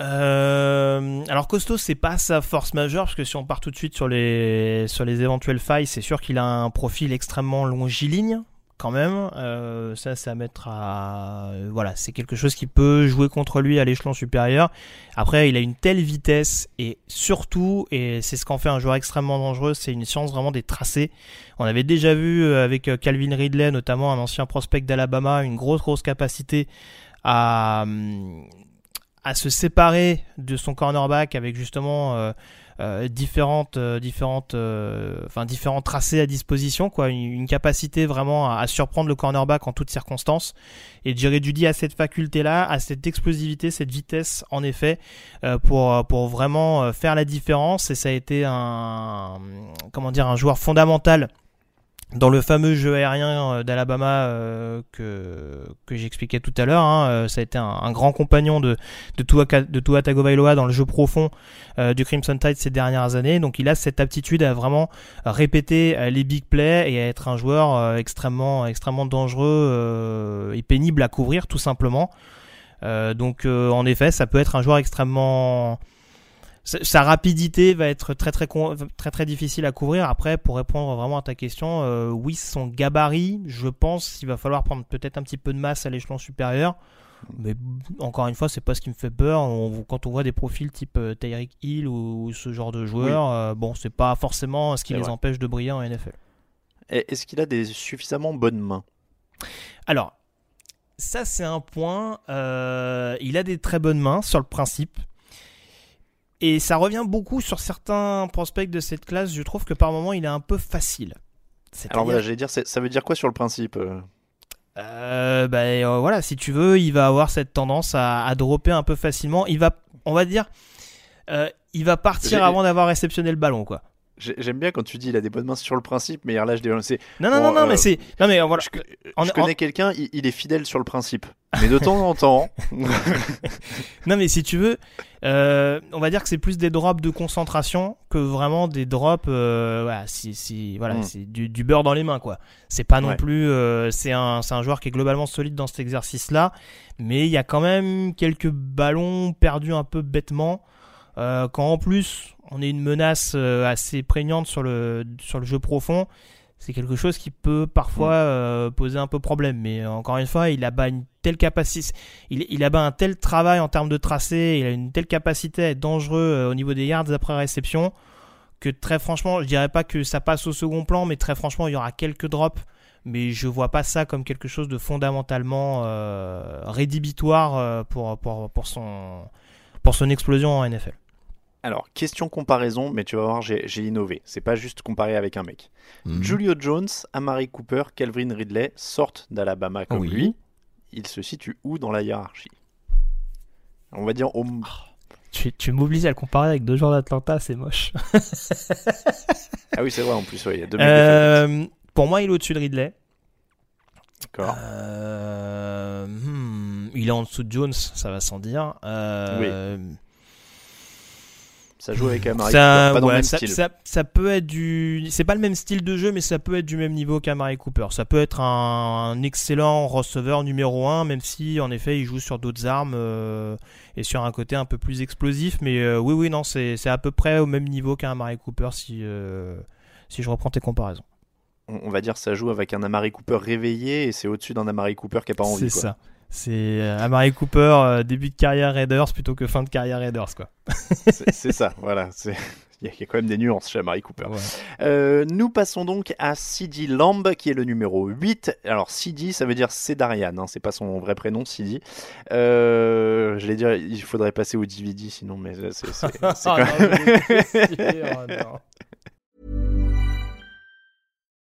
C: euh, alors costaud c'est pas sa force majeure parce que si on part tout de suite sur les sur les éventuelles failles c'est sûr qu'il a un profil extrêmement longiligne quand même. Euh, ça, à mettre à. Voilà, c'est quelque chose qui peut jouer contre lui à l'échelon supérieur. Après, il a une telle vitesse et surtout, et c'est ce qu'en fait un joueur extrêmement dangereux, c'est une science vraiment des tracés. On avait déjà vu euh, avec euh, Calvin Ridley, notamment un ancien prospect d'Alabama, une grosse, grosse capacité à, à se séparer de son cornerback avec justement. Euh, euh, différentes, euh, enfin différents tracés à disposition, quoi, une, capacité vraiment à, surprendre le cornerback en toutes circonstances. Et Jerry Judy a cette faculté-là, a cette explosivité, cette vitesse, en effet, pour pour vraiment faire la différence. Et ça a été un, comment dire, un joueur fondamental dans le fameux jeu aérien euh, d'Alabama euh, que, que j'expliquais tout à l'heure, hein, euh, ça a été un, grand compagnon de, de, Tua, de dans le jeu profond du Crimson Tide ces dernières années. Donc il a cette aptitude à vraiment répéter les big plays et à être un joueur extrêmement, extrêmement dangereux et pénible à couvrir tout simplement. donc en effet, ça peut être un joueur extrêmement sa rapidité va être très très très très difficile à couvrir. Après, pour répondre vraiment à ta question, euh, oui, son gabarit, je pense qu'il va falloir prendre peut-être un petit peu de masse à l'échelon supérieur. Mais encore une fois, c'est pas ce qui me fait peur. quand on voit des profils type euh, Tyreek Hill ou, ce genre de joueurs, euh, bon, c'est pas forcément ce qui les empêche de briller en NFL.
B: Est-ce qu'il a des suffisamment bonnes mains?
C: Alors, ça c'est un point. il a des très bonnes mains sur le principe. Et ça revient beaucoup sur certains prospects de cette classe. Je trouve que par moment, il est un peu facile.
B: Alors voilà, j'allais dire, ça veut dire quoi sur le principe euh
C: euh, bah, euh, voilà, si tu veux, il va avoir cette tendance à, à dropper un peu facilement. Il va, on va dire, il va partir avant d'avoir réceptionné le ballon, quoi.
B: J'aime bien quand tu dis il a des bonnes mains sur le principe, mais là je
C: dis Non non non non, mais c'est non mais voilà.
B: Je, connais quelqu'un, il, est fidèle sur le principe, mais de temps en temps. <laughs> <laughs>
C: non mais si tu veux, euh, on va dire que c'est plus des drops de concentration que vraiment des drops. Euh, voilà, si, si voilà, hmm. c'est du, du, beurre dans les mains quoi. C'est pas non plus. Euh, c'est un un joueur qui est globalement solide dans cet exercice là, mais il y a quand même quelques ballons perdus un peu bêtement. Euh, quand en plus on est une menace euh, assez prégnante sur le, sur le jeu profond, c'est quelque chose qui peut parfois mm. euh, poser un peu problème. Mais encore une fois, il a bas une telle capacité, il, un tel travail en termes de tracé, il a une telle capacité à être dangereux au niveau des yards après réception que très franchement, je dirais pas que ça passe au second plan, mais très franchement, il y aura quelques drops. Mais je vois pas ça comme quelque chose de fondamentalement rédhibitoire pour, pour, pour, son, pour son explosion en NFL.
B: Alors, question comparaison, mais tu vas voir, j'ai innové. C'est pas juste comparé avec un mec. Mhm. Julio Jones, Amari Cooper, Calvin Ridley sortent d'Alabama comme lui. Ils se situent où dans la hiérarchie? On va dire au.
C: Tu, tu m'obliges à le comparer avec deux joueurs d'Atlanta, c'est moche. <laughs>
B: ah oui, c'est vrai en plus, il y a deux
C: euh, Pour moi, il est au-dessus de Ridley.
B: D'accord.
C: Euh, hmm, il est en dessous de Jones, ça va sans dire. Euh, oui
B: Ça joue avec Amari
C: Ça,
B: Cooper, pas dans le
C: ouais,
B: même
C: ça,
B: style.
C: ça- ça peut être du. C'est pas le même style de jeu, mais ça peut être du même niveau qu'Amari Cooper. Ça peut être un, un excellent receveur numéro 1, même si en effet il joue sur d'autres armes euh, et sur un côté un peu plus explosif. Mais euh, oui, oui, non, c'est à peu près au même niveau qu'un Amari Cooper si, euh, si je reprends tes comparaisons.
B: On va dire ça joue avec un Amari Cooper réveillé et c'est au-dessus d'un Amari Cooper qui a pas envie.
C: C'est ça. C'est euh, Amari Cooper, euh, début de carrière Raiders plutôt que fin de carrière Raiders, quoi.
B: C'est ça, voilà. c'est- Il y, a- quand même des nuances chez Amari Cooper.
C: Ouais.
B: Euh, nous passons donc à CD Lamb, qui est le numéro 8. Alors, CD, ça veut dire Cédarian, hein, c'est pas son vrai prénom, CD. Euh, J'allais dire, il faudrait passer au DVD, sinon, mais euh, c'est <laughs> même.
C: non.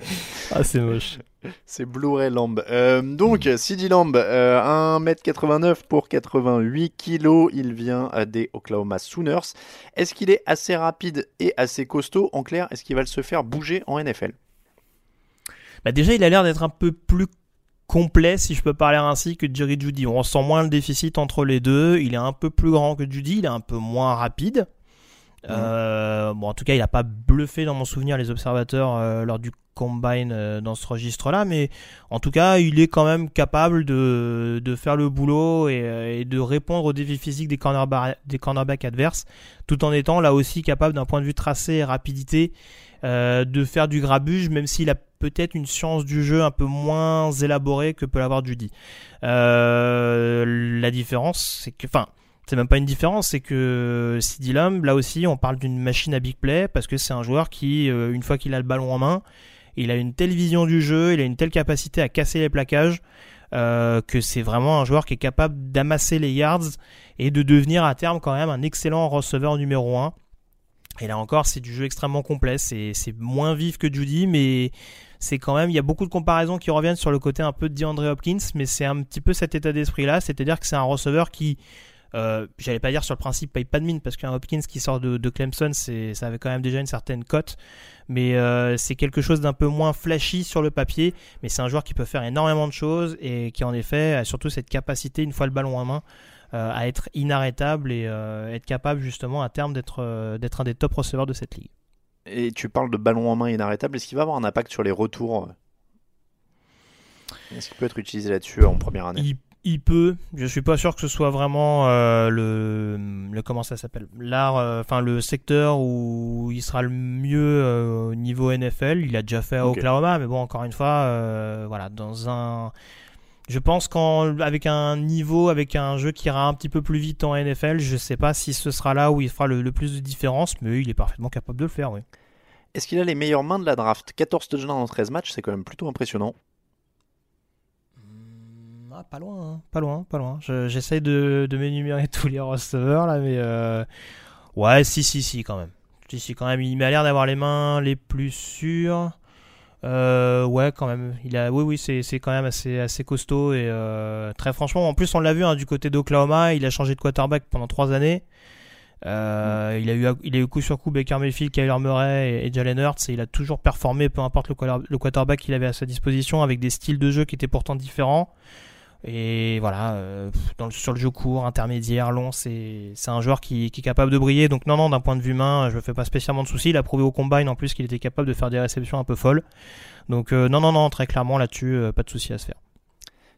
E: <laughs>
C: Ah, c'est moche.
B: C'est Blu-ray Lamb. Euh, donc, CD Lamb, euh, 1m89 pour 88 kg. Il vient euh, des Oklahoma Sooners. Est-ce qu'il est assez rapide et assez costaud? En clair, est-ce qu'il va se faire bouger en NFL
C: Bah déjà, il a l'air d'être un peu plus complet, si je peux parler ainsi, que Jerry Judy. On ressent moins le déficit entre les deux. Il est un peu plus grand que Judy, il est un peu moins rapide. Euh, bon, en tout cas, il n'a pas bluffé dans mon souvenir les observateurs euh, lors du combine euh, dans ce registre-là, mais en tout cas, il est quand même capable de, de faire le boulot et, de répondre aux défis physiques des, cornerba- des cornerbacks adverses, tout en étant là aussi capable d'un point de vue tracé et rapidité de faire du grabuge, même s'il a peut-être une science du jeu un peu moins élaborée que peut l'avoir Judy. La différence, c'est que, enfin, c'est même pas une différence, c'est que CD Lamb, là aussi, on parle d'une machine à big play parce que c'est un joueur qui, euh, une fois qu'il a le ballon en main, il a une telle vision du jeu, il a une telle capacité à casser les plaquages euh, que c'est vraiment un joueur qui est capable d'amasser les yards et de devenir à terme quand même un excellent receveur numéro 1. Et là encore, c'est du jeu extrêmement complet. C'est moins vif que Judy, mais c'est quand même. Il y a beaucoup de comparaisons qui reviennent sur le côté un peu de DeAndre Hopkins, mais c'est un petit peu cet état d'esprit-là. C'est-à-dire que c'est un receveur qui, euh, j'allais pas dire sur le principe, paye pas de mine, parce qu'un Hopkins qui sort de, de Clemson, c'est ça avait quand même déjà une certaine cote. Mais euh, c'est quelque chose d'un peu moins flashy sur le papier, mais c'est un joueur qui peut faire énormément de choses et qui en effet a surtout cette capacité, une fois le ballon en main, euh, à être inarrêtable et être capable justement à terme d'être d'être un des top receveurs de cette ligue.
B: Et tu parles de ballon en main inarrêtable. Est-ce qu'il va avoir un impact sur les retours? Est-ce qu'il peut être utilisé là-dessus en première année?
C: Il, il peut, je suis pas sûr que ce soit vraiment euh, le, le comment ça s'appelle, l'art, euh, enfin le secteur où il sera le mieux euh, au niveau NFL. Il a déjà fait à
B: Ok.
C: Oklahoma, mais bon encore une fois, voilà, dans un je pense qu'avec un niveau, avec un jeu qui ira un petit peu plus vite en NFL, je sais pas si ce sera là où il fera le, le plus de différence, mais il est parfaitement capable de le faire, oui.
B: Est-ce qu'il a les meilleures mains de la draft? 14 touchdowns en 13 matchs, c'est quand même plutôt impressionnant.
C: Ah, pas loin, hein. pas loin, pas loin. Je- J'essaye de, de m'énumérer <laughs> tous les receveurs là, mais euh, ouais, si, si, si, quand même. Si, si, quand même. Il m'a l'air d'avoir les mains les plus sûres. Euh, ouais, quand même. Il a, oui, oui, c'est quand même assez, assez costaud et euh, très franchement. En plus, on l'a vu hein, du côté d'Oklahoma, il a changé de quarterback pendant trois années. Euh, il a eu, il a eu coup sur coup Baker Mayfield, Kyler Murray et, et Jalen Hurts et il a toujours performé, peu importe le quarterback qu'il avait à sa disposition, avec des styles de jeu qui étaient pourtant différents. Et voilà, euh, sur le jeu court, intermédiaire, long, c'est un joueur qui, est capable de briller. Donc non, non, d'un point de vue main, je ne fais pas spécialement de soucis. Il a prouvé au combine en plus qu'il était capable de faire des réceptions un peu folles. Donc euh, non, non, non, très clairement là-dessus, euh, pas de soucis à se faire.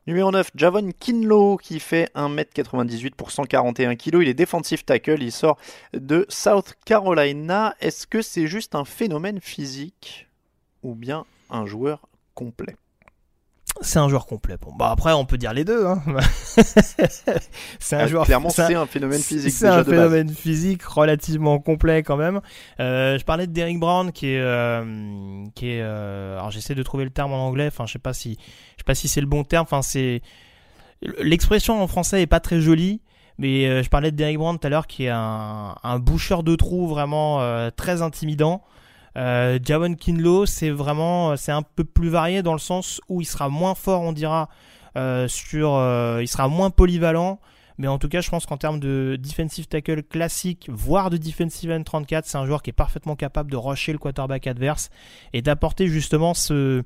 B: Numéro 9, Javon Kinlow qui fait 1m98 pour 141 kg. Il est défensif tackle, il sort de South Carolina. Est-ce que c'est juste un phénomène physique ou bien un joueur complet?
C: C'est un joueur complet. Bon, bah après, on peut dire les deux. Hein. <laughs>
B: c'est un ah, joueur. Clairement, c'est un, phénomène physique.
C: C'est un phénomène physique relativement complet quand même. Euh, je parlais de Derrick Brown qui est, euh, qui est. Euh, alors j'essaie de trouver le terme en anglais. Enfin, je sais pas si, je sais pas si c'est le bon terme. Enfin, c'est l'expression en français est pas très jolie. Mais je parlais de Derrick Brown tout à l'heure qui est un, un boucheur de trous vraiment très intimidant. Euh, Javon Kinlo, c'est vraiment, un peu plus varié dans le sens où il sera moins fort, on dira, euh, sur, euh, il sera moins polyvalent. Mais en tout cas, je pense qu'en termes de defensive tackle classique, voire de defensive end 34, c'est un joueur qui est parfaitement capable de rusher le quarterback adverse et d'apporter justement ce,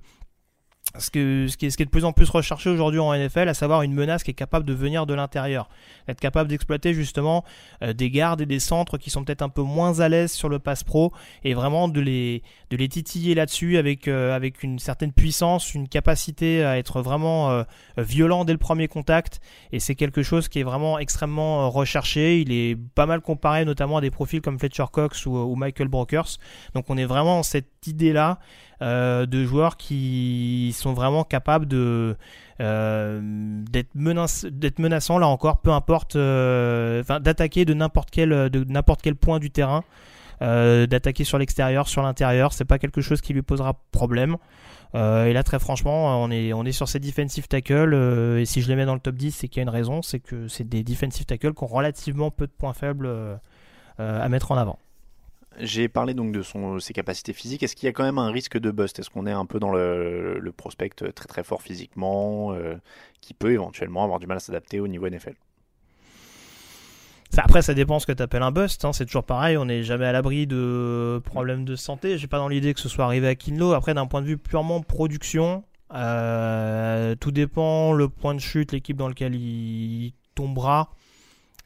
C: ce, que, ce, qui est, de plus en plus recherché aujourd'hui en NFL, à savoir une menace qui est capable de venir de l'intérieur, être capable d'exploiter justement euh, des gardes et des centres qui sont peut-être un peu moins à l'aise sur le pass pro et vraiment de les, de les titiller là-dessus avec, euh, avec une certaine puissance, une capacité à être vraiment euh, violent dès le premier contact et c'est quelque chose qui est vraiment extrêmement recherché. Il est pas mal comparé notamment à des profils comme Fletcher Cox ou, Michael Brokers. Donc on est vraiment cette idée-là euh, de joueurs qui sont vraiment capables de euh, d'être menaçants là encore, peu importe, euh, d'attaquer de n'importe quel de n'importe quel point du terrain, d'attaquer sur l'extérieur, sur l'intérieur, c'est pas quelque chose qui lui posera problème. et là, très franchement, on est, on est sur ces defensive tackles. et si je les mets dans le top 10, c'est qu'il y a une raison c'est que c'est des defensive tackles qui ont relativement peu de points faibles à mettre en avant.
B: J'ai parlé donc de son, ses capacités physiques. Est-ce qu'il y a quand même un risque de bust? Est-ce qu'on est un peu dans le, prospect très très fort physiquement, euh, qui peut éventuellement avoir du mal à s'adapter au niveau NFL
C: après, ça dépend ce que tu appelles un bust. Hein. C'est toujours pareil. On n'est jamais à l'abri de problèmes de santé. J'ai pas dans l'idée que ce soit arrivé à Kinlo. Après, d'un point de vue purement production, euh, tout dépend le point de chute, l'équipe dans lequel il tombera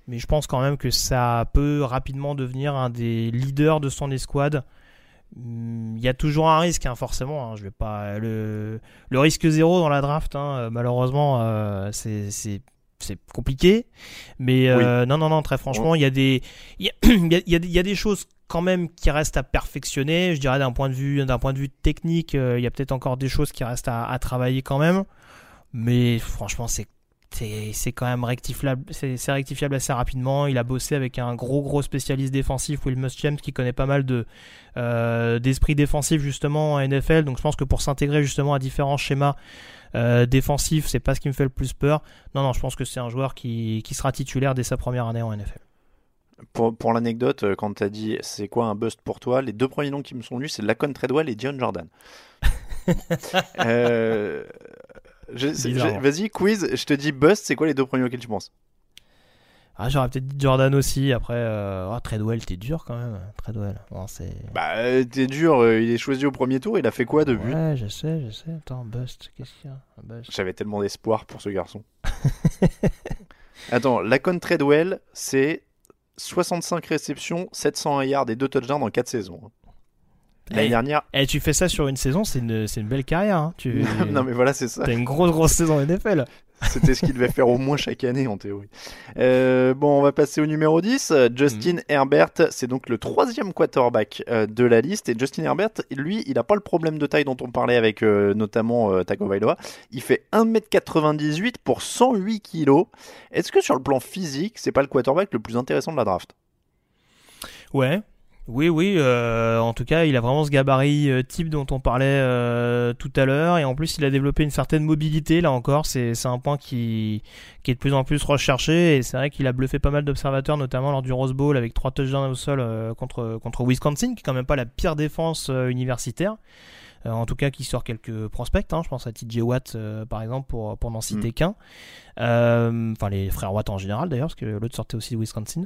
C: mais je pense quand même que ça peut rapidement devenir un des leaders de son escouade. Hmm, il y a toujours un risque, hein, forcément. Hein, je vais pas le, le risque zéro dans la draft. Hein, malheureusement, euh, c'est c'est compliqué. Mais euh, non, non, non, très franchement, il y a des il y a, <clears throat> y a, des choses quand même qui restent à perfectionner. Je dirais d'un point de vue d'un point de vue technique, euh, il y a peut-être encore des choses qui restent à, à travailler quand même. Mais franchement, c'est c'est quand même rectifiable, c'est rectifiable assez rapidement. Il a bossé avec un gros gros spécialiste défensif, Will Muschamp, qui connaît pas mal de euh, d'esprit défensif justement en NFL. Donc je pense que pour s'intégrer justement à différents schémas euh, défensifs, c'est pas ce qui me fait le plus peur. Non non, je pense que c'est un joueur qui, qui, sera titulaire dès sa première année en NFL.
B: Pour, pour l'anecdote, euh, quand tu as dit c'est quoi un bust pour toi, les deux premiers noms qui me sont venus, c'est Lacon Treadwell et John Jordan. <laughs> euh, Vas-y, quiz, je te dis bust, c'est quoi les deux premiers auxquels tu penses?
C: Ah, j'aurais peut-être dit Jordan aussi. Après, euh... oh, Treadwell, t'es dur quand même. Treadwell. Bon, c'est...
B: Bah, t'es dur. Euh, il est choisi au premier tour. Il a fait quoi de but?
C: Ouais, je sais, je sais. Attends, bust. Qu'est-ce qu'il y a?
B: J'avais tellement d'espoir pour ce garçon. <laughs> Attends, Lacon Treadwell, c'est 65 réceptions, 700 yards et 2 touchdowns dans 4 saisons. L'année dernière.
C: Et eh, tu fais ça sur une saison, c'est une, une, belle carrière. Hein. Tu... <laughs>
B: non, mais voilà, c'est ça.
C: T'as une grosse, grosse saison NFL. <laughs>
B: C'était ce qu'il devait faire au moins chaque année en théorie. Euh, bon, on va passer au numéro 10. Justin mhm. Herbert, c'est donc le troisième quarterback euh, de la liste. Et Justin Herbert, lui, il n'a pas le problème de taille dont on parlait avec euh, notamment Tagovailoa. Il fait 1m98 pour 108 kg. Est-ce que sur le plan physique, c'est pas le quarterback le plus intéressant de la draft?
C: Ouais, oui, oui. Euh, en tout cas, il a vraiment ce gabarit euh, type dont on parlait euh, tout à l'heure, et en plus, il a développé une certaine mobilité. Là encore, c'est un point qui, qui est de plus en plus recherché, et c'est vrai qu'il a bluffé pas mal d'observateurs, notamment lors du Rose Bowl avec trois touchdowns au sol contre contre Wisconsin, qui est quand même pas la pire défense universitaire. en tout cas, qui sort quelques prospects. Hein, je pense à TJ Watt, par exemple, pour pour n'en citer mm. qu'un. Enfin, les frères Watt en général, d'ailleurs, parce que l'autre sortait aussi de Wisconsin.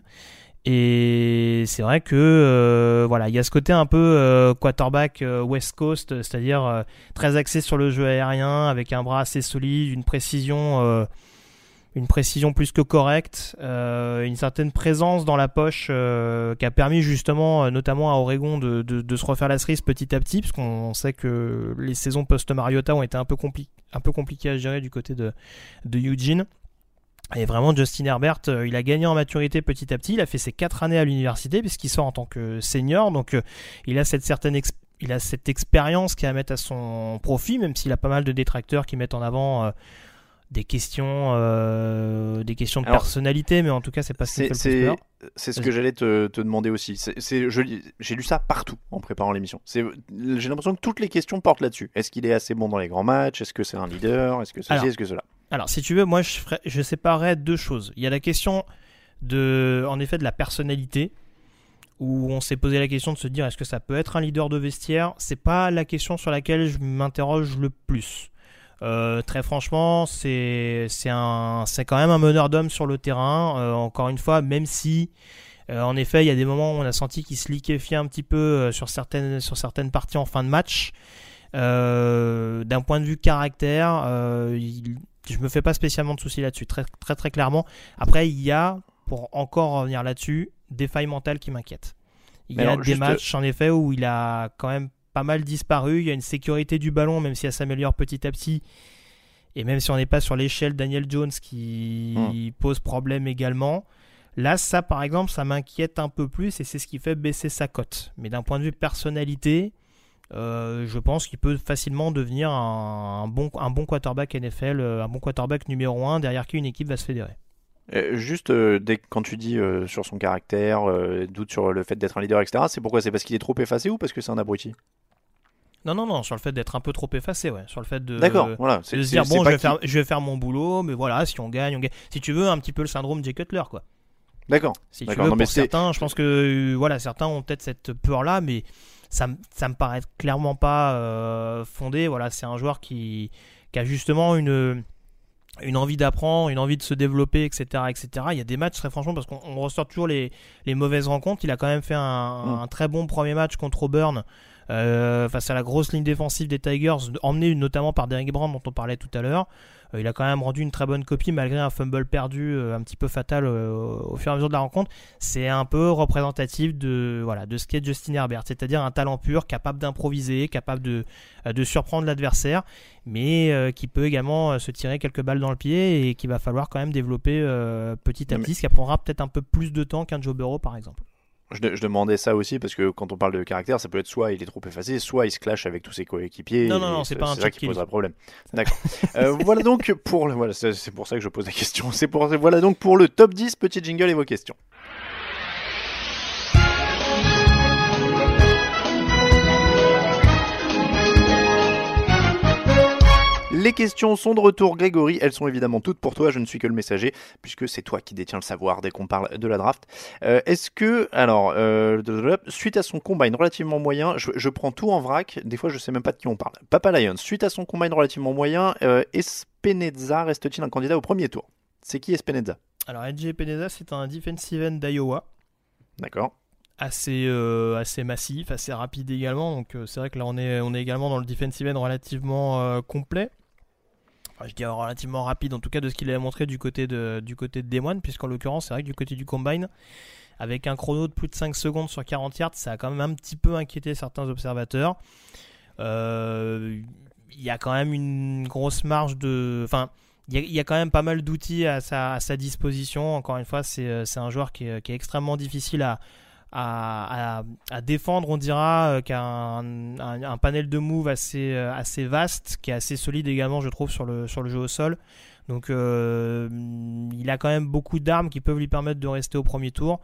C: Et c'est vrai que euh, voilà, il y a ce côté un peu euh, quarterback euh, West Coast, c'est-à-dire très axé sur le jeu aérien, avec un bras assez solide, une précision plus que correcte, une certaine présence dans la poche qui a permis justement, notamment à Oregon, de, se refaire la cerise petit à petit, parce qu'on sait que les saisons post-Mariota ont été un peu, un peu compliquées à gérer du côté de, de Eugene. Et vraiment, Justin Herbert, il a gagné en maturité petit à petit. Il a fait ses quatre années à l'université, puisqu'il sort en tant que senior. Donc, il a cette certaine il a cette expérience qui a à mettre à son profit, même s'il a pas mal de détracteurs qui mettent en avant des questions, euh, des questions de personnalité, mais en tout cas, c'est pas ce
B: qui fait C'est ce que j'allais te, te, demander aussi. J'ai lu ça partout en préparant l'émission. J'ai l'impression que toutes les questions portent là-dessus. Est-ce qu'il est assez bon dans les grands matchs? Est-ce que c'est un leader? Est-ce que ceci? Est-ce que cela?
C: Alors, si tu veux, moi, je, ferais, séparerais deux choses. Il y a la question de, en effet, de la personnalité où on s'est posé la question de se dire est-ce que ça peut être un leader de vestiaire? C'est pas la question sur laquelle je m'interroge le plus. Euh, très franchement, c'est quand même un meneur d'hommes sur le terrain. Euh, encore une fois, même si euh, en effet il y a des moments où on a senti qu'il se liquéfiait un petit peu sur certaines sur certaines parties en fin de match. D'un point de vue caractère, il, je me fais pas spécialement de soucis là-dessus, très, très très clairement. Après, il y a, pour encore revenir là-dessus, des failles mentales qui m'inquiètent. Il y a des matchs en effet où il a quand même pas mal disparu. Il y a une sécurité du ballon, même si elle s'améliore petit à petit. Et même si on n'est pas sur l'échelle Daniel Jones qui hmm. pose problème également. Là, ça, par exemple, ça m'inquiète un peu plus et c'est ce qui fait baisser sa cote. Mais d'un point de vue personnalité, euh, je pense qu'il peut facilement devenir un, bon, un bon quarterback NFL, euh, un bon quarterback numéro 1 derrière qui une équipe va se fédérer.
B: Euh, juste dès, quand tu dis sur son caractère, doute sur le fait d'être un leader, etc., c'est pourquoi? C'est parce qu'il est trop effacé ou parce que c'est un abruti?
C: Non, non, non, sur le fait d'être un peu trop effacé, ouais. Sur le fait de,
B: D'accord, voilà.
C: de se dire, bon, je vais, faire, je vais, faire, mon boulot, mais voilà, si on gagne, on gagne. Si tu veux, un petit peu le syndrome Jay Cutler, quoi.
B: D'accord.
C: Si tu veux, pour certains, je pense que voilà, certains ont peut-être cette peur-là, mais ça, ça me paraît clairement pas euh, fondé. Voilà, c'est un joueur qui, qui a justement une une envie d'apprendre, une envie de se développer, etc., etc. Il y a des matchs, très franchement, parce qu'on ressort toujours les, les, mauvaises rencontres. Il a quand même fait un, mm. un très bon premier match contre Auburn euh, face à la grosse ligne défensive des Tigers, emmenée notamment par Derek Brown dont on parlait tout à l'heure. Euh, il a quand même rendu une très bonne copie malgré un fumble perdu euh, un petit peu fatal au fur et à mesure de la rencontre. C'est un peu représentatif de, voilà, de ce qu'est Justin Herbert, c'est-à-dire un talent pur, capable d'improviser, capable de, de surprendre l'adversaire, mais qui peut également se tirer quelques balles dans le pied et qu'il va falloir quand même développer petit à petit, ce qui prendra peut-être un peu plus de temps qu'un Joe Burrow par exemple.
B: Je, demandais ça aussi parce que quand on parle de caractère, ça peut être soit il est trop effacé, soit il se clash avec tous ses coéquipiers.
C: Non, non, non, c'est pas un
B: ça qui posera problème. D'accord. Euh, <laughs> voilà donc pour le, voilà, c'est pour ça que je pose la question. C'est pour voilà donc pour le top 10 petit jingle et vos questions. Les questions sont de retour, Grégory. Elles sont évidemment toutes pour toi. Je ne suis que le messager, puisque c'est toi qui détiens le savoir dès qu'on parle de la draft. Euh, est-ce que, alors, euh, suite à son combine relativement moyen, je, prends tout en vrac. Des fois, je sais même pas de qui on parle. Papa Lions, suite à son combine relativement moyen, euh, Espeneza reste-t-il un candidat au premier tour? C'est qui Espeneza
C: Alors, Edge Espeneza, c'est un defensive end d'Iowa.
B: D'accord
C: assez, assez massif, assez rapide également. Donc c'est vrai que là on est, on est également dans le defensive end relativement complet je dirais relativement rapide, en tout cas de ce qu'il avait montré du côté de, du côté de puisqu'en l'occurrence, c'est vrai que du côté du Combine, avec un chrono de plus de 5 secondes sur 40 yards, ça a quand même un petit peu inquiété certains observateurs. Euh, il y a quand même une grosse marge de. Enfin, il y, a, quand même pas mal d'outils à sa, disposition. Encore une fois, c'est un joueur qui est extrêmement difficile à, à, défendre, on dira, euh, qu'un un, panel de moves assez, euh, assez vaste, qui est assez solide également, je trouve, sur le, jeu au sol. Donc euh, il a quand même beaucoup d'armes qui peuvent lui permettre de rester au premier tour.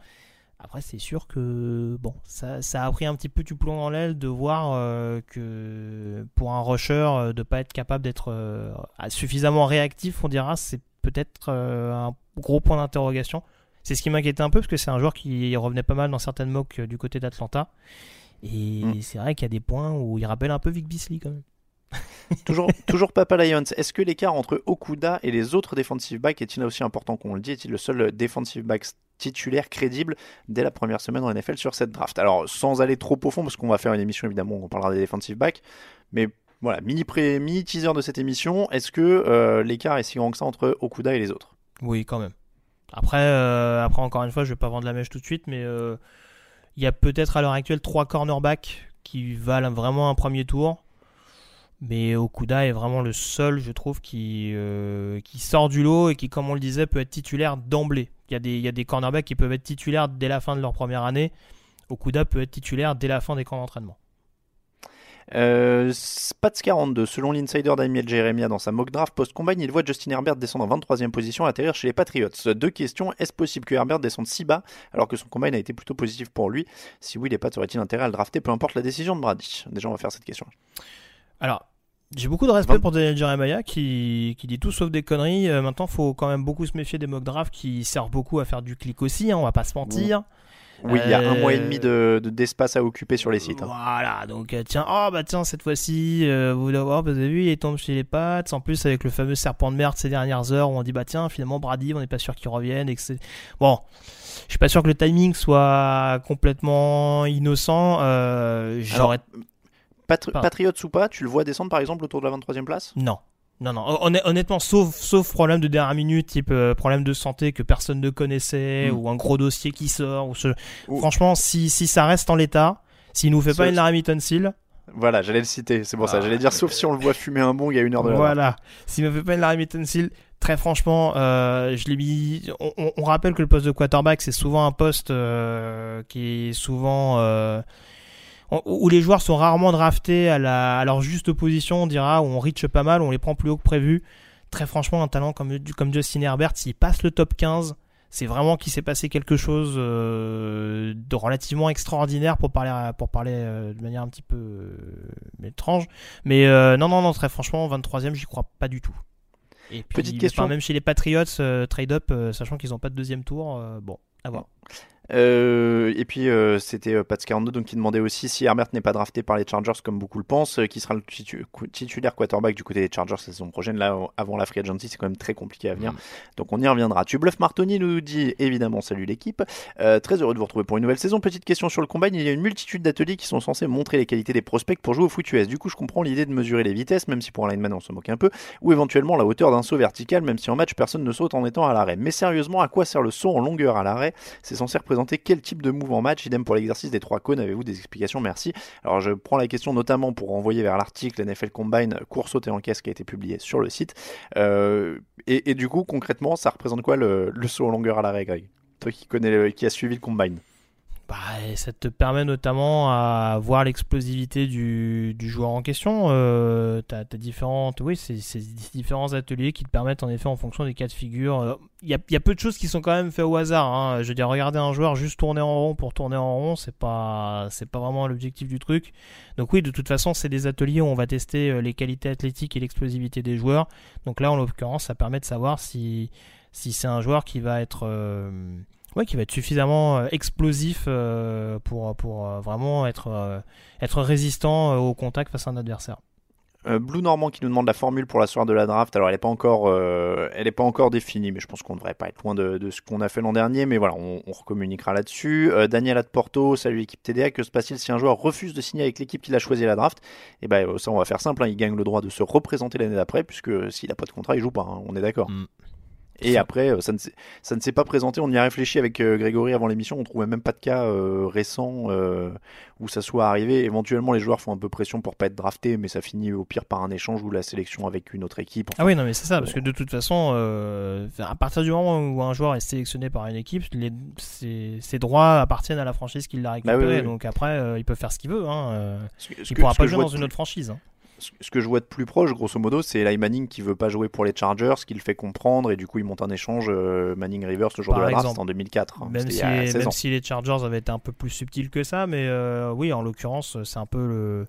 C: Après, c'est sûr que bon, ça, a pris un petit peu du plomb dans l'aile de voir que pour un rusher, de pas être capable d'être suffisamment réactif, on dira, c'est peut-être un gros point d'interrogation. C'est ce qui m'inquiétait un peu parce que c'est un joueur qui revenait pas mal dans certaines mocks euh, du côté d'Atlanta. Et mm. c'est vrai qu'il y a des points où il rappelle un peu Vic Beasley quand même. <laughs>
B: toujours, toujours Papa Lions. Est-ce que l'écart entre Okuda et les autres defensive backs est-il aussi important qu'on le dit? Est-il le seul defensive back titulaire crédible dès la première semaine en NFL sur cette draft? Alors, sans aller trop au fond, parce qu'on va faire une émission évidemment où on parlera des defensive backs, mais voilà, mini, pré, mini teaser de cette émission, est-ce que euh, l'écart est si grand que ça entre Okuda et les autres?
C: Oui, quand même. Après, euh, après encore une fois, je vais pas vendre la mèche tout de suite, mais euh, il y a peut-être à l'heure actuelle trois cornerbacks qui valent vraiment un premier tour. Mais Okuda est vraiment le seul, je trouve, qui, euh, sort du lot et qui, comme on le disait, peut être titulaire d'emblée. Il y, il y a des cornerbacks qui peuvent être titulaires dès la fin de leur première année. Okuda peut être titulaire dès la fin des camps d'entraînement.
B: Euh, Spats 42, selon l'insider Daniel Jeremia dans sa mock draft post-combine, il voit Justin Herbert descendre en 23e position et atterrir chez les Patriots. Deux questions, est-ce possible que Herbert descende si bas alors que son combine a été plutôt positif pour lui? Si oui, les Pats auraient-ils intérêt à le drafter, peu importe la décision de Brady Déjà, on va faire cette question.
C: Alors, j'ai beaucoup de respect pour Daniel Jeremiah qui, qui dit tout sauf des conneries. Euh, maintenant, faut quand même beaucoup se méfier des mock drafts qui servent beaucoup à faire du clic aussi, hein, on va pas se mentir.
B: Oui, il y a un
C: Euh,
B: mois et demi de- de- d'espace à occuper sur les sites. hein.
C: Voilà, donc euh, tiens, oh bah tiens, cette fois-ci, euh, vous, oh, vous avez vu, il tombe chez les Pats. En plus, avec le fameux serpent de merde ces dernières heures où on dit bah tiens, finalement, Brady, on n'est pas sûr qu'il revienne. Et que c'est... Bon, je suis pas sûr que le timing soit complètement innocent. Euh, j'aurais.
B: Patri-
C: Pardon.
B: Patriots ou pas, tu le vois descendre par exemple autour de la 23e place?
C: Non. Non, non, Honn- honnêtement, sauf, sauf problème de dernière minute, type euh, problème de santé que personne ne connaissait,
B: Mm.
C: ou un gros dossier qui sort, ou ce... Franchement, si, si ça reste en l'état, s'il nous fait pas une Laramie Tunsil,
B: Voilà, j'allais le citer, c'est pour ça.
C: Ah.
B: J'allais dire, sauf si on le voit fumer un bon il y a une heure de la
C: Voilà. S'il me fait pas une Larry Mittensil, très franchement, euh, je l'ai mis. On, on- on rappelle que le poste de quarterback, c'est souvent un poste euh, qui est souvent. On- où les joueurs sont rarement draftés à, la, à leur juste position, on dira, où on reach pas mal, on les prend plus haut que prévu. Très franchement, un talent comme, comme Justin Herbert, s'il passe le top 15, c'est vraiment qu'il s'est passé quelque chose euh, de relativement extraordinaire pour parler, pour parler euh, de manière un petit peu euh, étrange. Mais euh, non, non, non, très franchement, 23ème, j'y crois pas du tout. Et puis,
B: Petite question.
C: enfin, même chez les Patriots, euh, trade-up, euh, sachant qu'ils n'ont pas de deuxième tour, euh, bon, à voir.
B: Euh, et puis euh, c'était euh, Pats 42 donc qui demandait aussi si Herbert n'est pas drafté par les Chargers comme beaucoup le pensent, euh, qui sera le titu- titulaire quarterback du côté des Chargers la saison prochaine. Là, avant la free agency, c'est quand même très compliqué à venir. Donc on y reviendra. Tu bluffes Martoni nous dit évidemment salut l'équipe. Euh, très heureux de vous retrouver pour une nouvelle saison. Petite question sur le combine. Il y a une multitude d'ateliers qui sont censés montrer les qualités des prospects pour jouer au foot US. Du coup, je comprends l'idée de mesurer les vitesses, même si pour un lineman on se moque un peu, ou éventuellement la hauteur d'un saut vertical, même si en match personne ne saute en étant à l'arrêt. Mais sérieusement, à quoi sert le saut en longueur à l'arrêt? C'est censé représenter quel type de move en match Idem pour l'exercice des trois cônes. Avez-vous des explications? Merci. Alors je prends la question notamment pour renvoyer vers l'article NFL Combine course saut et encaisse qui a été publié sur le site. Euh, et, du coup, concrètement, ça représente quoi le, saut en longueur à l'arrêt, Greg? Toi qui connais, le- qui a suivi le Combine.
C: Bah, ça te permet notamment à voir l'explosivité du, joueur en question. Euh, différentes, oui, c'est, différents ateliers qui te permettent en effet en fonction des cas de figure. euh, Il y, a, il y a peu de choses qui sont quand même faites au hasard. hein. Je veux dire, regarder un joueur juste tourner en rond pour tourner en rond, c'est pas, c'est pas vraiment l'objectif du truc. Donc oui, de toute façon, c'est des ateliers où on va tester euh, les qualités athlétiques et l'explosivité des joueurs. Donc là, en l'occurrence, ça permet de savoir si, si c'est un joueur qui va être euh, ouais, qui va être suffisamment euh, explosif euh, pour, pour euh, vraiment être, euh, être résistant euh, au contact face à un adversaire.
B: Blue Normand qui nous demande la formule pour la soirée de la draft. Alors elle n'est pas encore, euh, elle est pas encore définie, mais je pense qu'on ne devrait pas être loin de, de ce qu'on a fait l'an dernier. Mais voilà, on, on recommuniquera là-dessus. Euh, Daniel Porto, salut l'équipe TDA. Que se passe-t-il si un joueur refuse de signer avec l'équipe qu'il a choisi à la draft? Et ben euh, ça, on va faire simple. hein. il gagne le droit de se représenter l'année d'après, puisque s'il n'a pas de contrat, il joue pas. hein. on est d'accord.
C: Mm.
B: Et après, euh, ça ne, s'est- ça ne s'est pas présenté. On y a réfléchi avec euh, Grégory avant l'émission. On trouvait même pas de cas euh, récents euh, où ça soit arrivé. Éventuellement, les joueurs font un peu pression pour pas être draftés, mais ça finit au pire par un échange ou la sélection avec une autre équipe.
C: Ah oui, non, mais c'est ça, parce que de toute façon, à partir du moment où un joueur est sélectionné par une équipe, les, ses, ses droits appartiennent à la franchise qui l'a récupéré.
B: Bah oui, oui, oui.
C: Donc après, il peut faire ce qu'il veut. Hein,
B: Ce que- ce
C: il
B: que-
C: pourra pas jouer dans une autre franchise. hein.
B: Ce que je vois de plus proche, grosso modo, c'est Eli Manning qui veut pas jouer pour les Chargers, qui le fait comprendre, et du coup, il monte un échange euh, Manning Rivers le jour
C: Par
B: de la
C: exemple.
B: en 2004. hein.
C: Même, si,
B: il y a 16
C: même
B: ans.
C: si les Chargers avaient été un peu plus subtils que ça, mais euh, oui, en l'occurrence, c'est un peu le.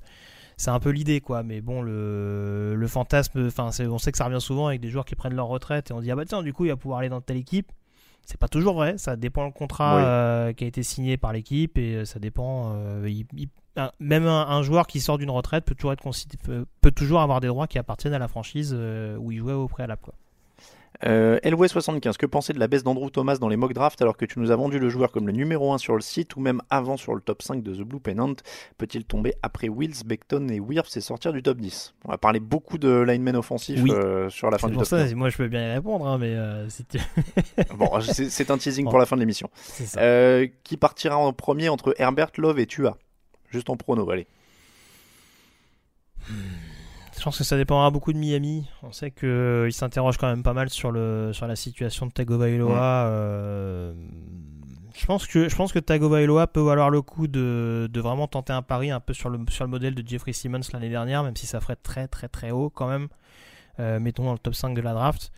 C: C'est un peu l'idée, quoi. Mais bon, le, le fantasme, enfin, on sait que ça revient souvent avec des joueurs qui prennent leur retraite et on dit ah bah tiens, du coup, il va pouvoir aller dans telle équipe. C'est pas toujours vrai, ça dépend le contrat
B: Oui.
C: euh, qui a été signé par l'équipe et ça dépend. il- il- un- même un, un joueur qui sort d'une retraite peut toujours être considéré- peut, peut toujours avoir des droits qui appartiennent à la franchise euh, où il jouait au préalable, quoi.
B: Euh, LW75, que penser de la baisse d'Andrew Thomas dans les mock drafts alors que tu nous as vendu le joueur comme le numéro 1 sur le site ou même avant sur le top 5 de The Blue Pennant Peut-il tomber après Wills, Beckton et Wirfs et sortir du top 10 On va parler beaucoup de linemen offensifs
C: Oui.
B: euh, sur la fin du
C: pour
B: top
C: ça,
B: 15.
C: moi je peux bien y répondre, hein, mais euh, si tu- <laughs>
B: Bon, c'est un teasing
C: Bon.
B: pour la fin de l'émission. qui partira en premier entre Herbert, Love et Tua? Juste en prono, allez.
C: Je pense que ça dépendra beaucoup de Miami. On sait qu'il s'interroge quand même pas mal sur, le, sur la situation de Tagovailoa. euh, je, pense que, je pense que Tagovailoa peut valoir le coup de, de vraiment tenter un pari un peu sur le, sur le modèle de Jeffrey Simmons l'année dernière, même si ça ferait très très très haut quand même. Euh, mettons dans le top 5 de la draft.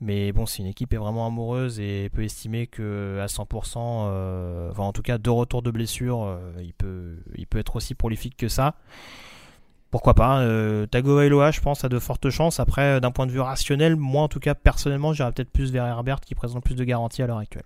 C: Mais bon, si une équipe est vraiment amoureuse et peut estimer que à 100%, euh, enfin en tout cas deux retours de blessure, euh, il, peut, être aussi prolifique que ça. Pourquoi pas euh, Tagovailoa, je pense, a de fortes chances. Après, euh, d'un point de vue rationnel, moi en tout cas, personnellement, j'irais peut-être plus vers Herbert qui présente plus de garanties à l'heure actuelle.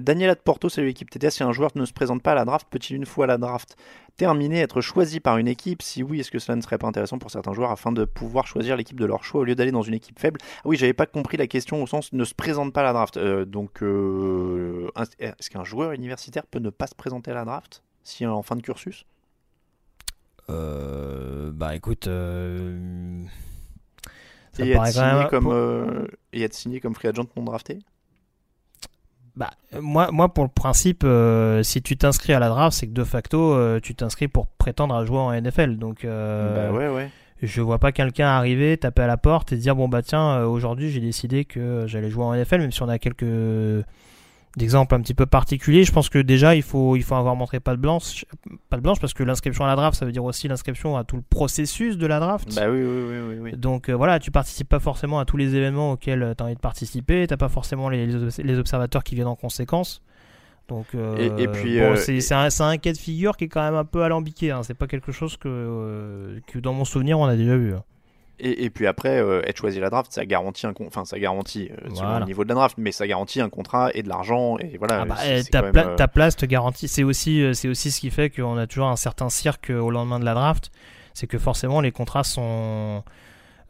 B: Daniela de Porto, salut l'équipe TTA. Si un joueur ne se présente pas à la draft, peut-il une fois la draft? Terminée être choisi par une équipe Si oui, est-ce que cela ne serait pas intéressant pour certains joueurs afin de pouvoir choisir l'équipe de leur choix au lieu d'aller dans une équipe faible? Ah oui, j'avais pas compris la question au sens ne se présente pas à la draft. Euh, donc, euh, est-ce qu'un joueur universitaire peut ne pas se présenter à la draft si en fin de cursus?
C: Euh, bah écoute, euh, ça
B: et être, signé
C: même-
B: comme,
C: pour-
B: et être signé comme free agent non drafté?
C: Bah, euh, moi, moi, pour le principe, euh, si tu t'inscris à la draft, c'est que de facto, euh, tu t'inscris pour prétendre à jouer en NFL. Donc, euh,
B: Bah ouais, ouais.
C: je vois pas quelqu'un arriver, taper à la porte et dire bon bah tiens, aujourd'hui j'ai décidé que j'allais jouer en NFL, même si on a quelques d'exemples un petit peu particuliers. Je pense que déjà il faut il faut avoir montré pas de blanche, pas de blanche parce que l'inscription à la draft, ça veut dire aussi l'inscription à tout le processus de la draft.
B: Bah oui, oui, oui, oui. oui.
C: Donc euh, voilà, tu participes pas forcément à tous les événements auxquels tu as envie de participer, t'as pas forcément les, les- observateurs qui viennent en conséquence. Donc euh,
B: Et- et puis,
C: bon,
B: euh,
C: c'est un, un cas de figure qui est quand même un peu alambiqué. Hein. C'est pas quelque chose que, euh, que dans mon souvenir on a déjà vu. hein.
B: Et, et puis après, euh, être choisi la draft, ça garantit un, enfin ça garantit euh, selon
C: Voilà.
B: le niveau de la draft, mais ça garantit un contrat et de l'argent et voilà.
C: Ah bah, eh,
B: c'est
C: ta,
B: quand même,
C: pla-
B: euh,
C: ta place te garantit. C'est aussi, euh, c'est aussi ce qui fait qu'on a toujours un certain cirque au lendemain de la draft. C'est que forcément les contrats sont,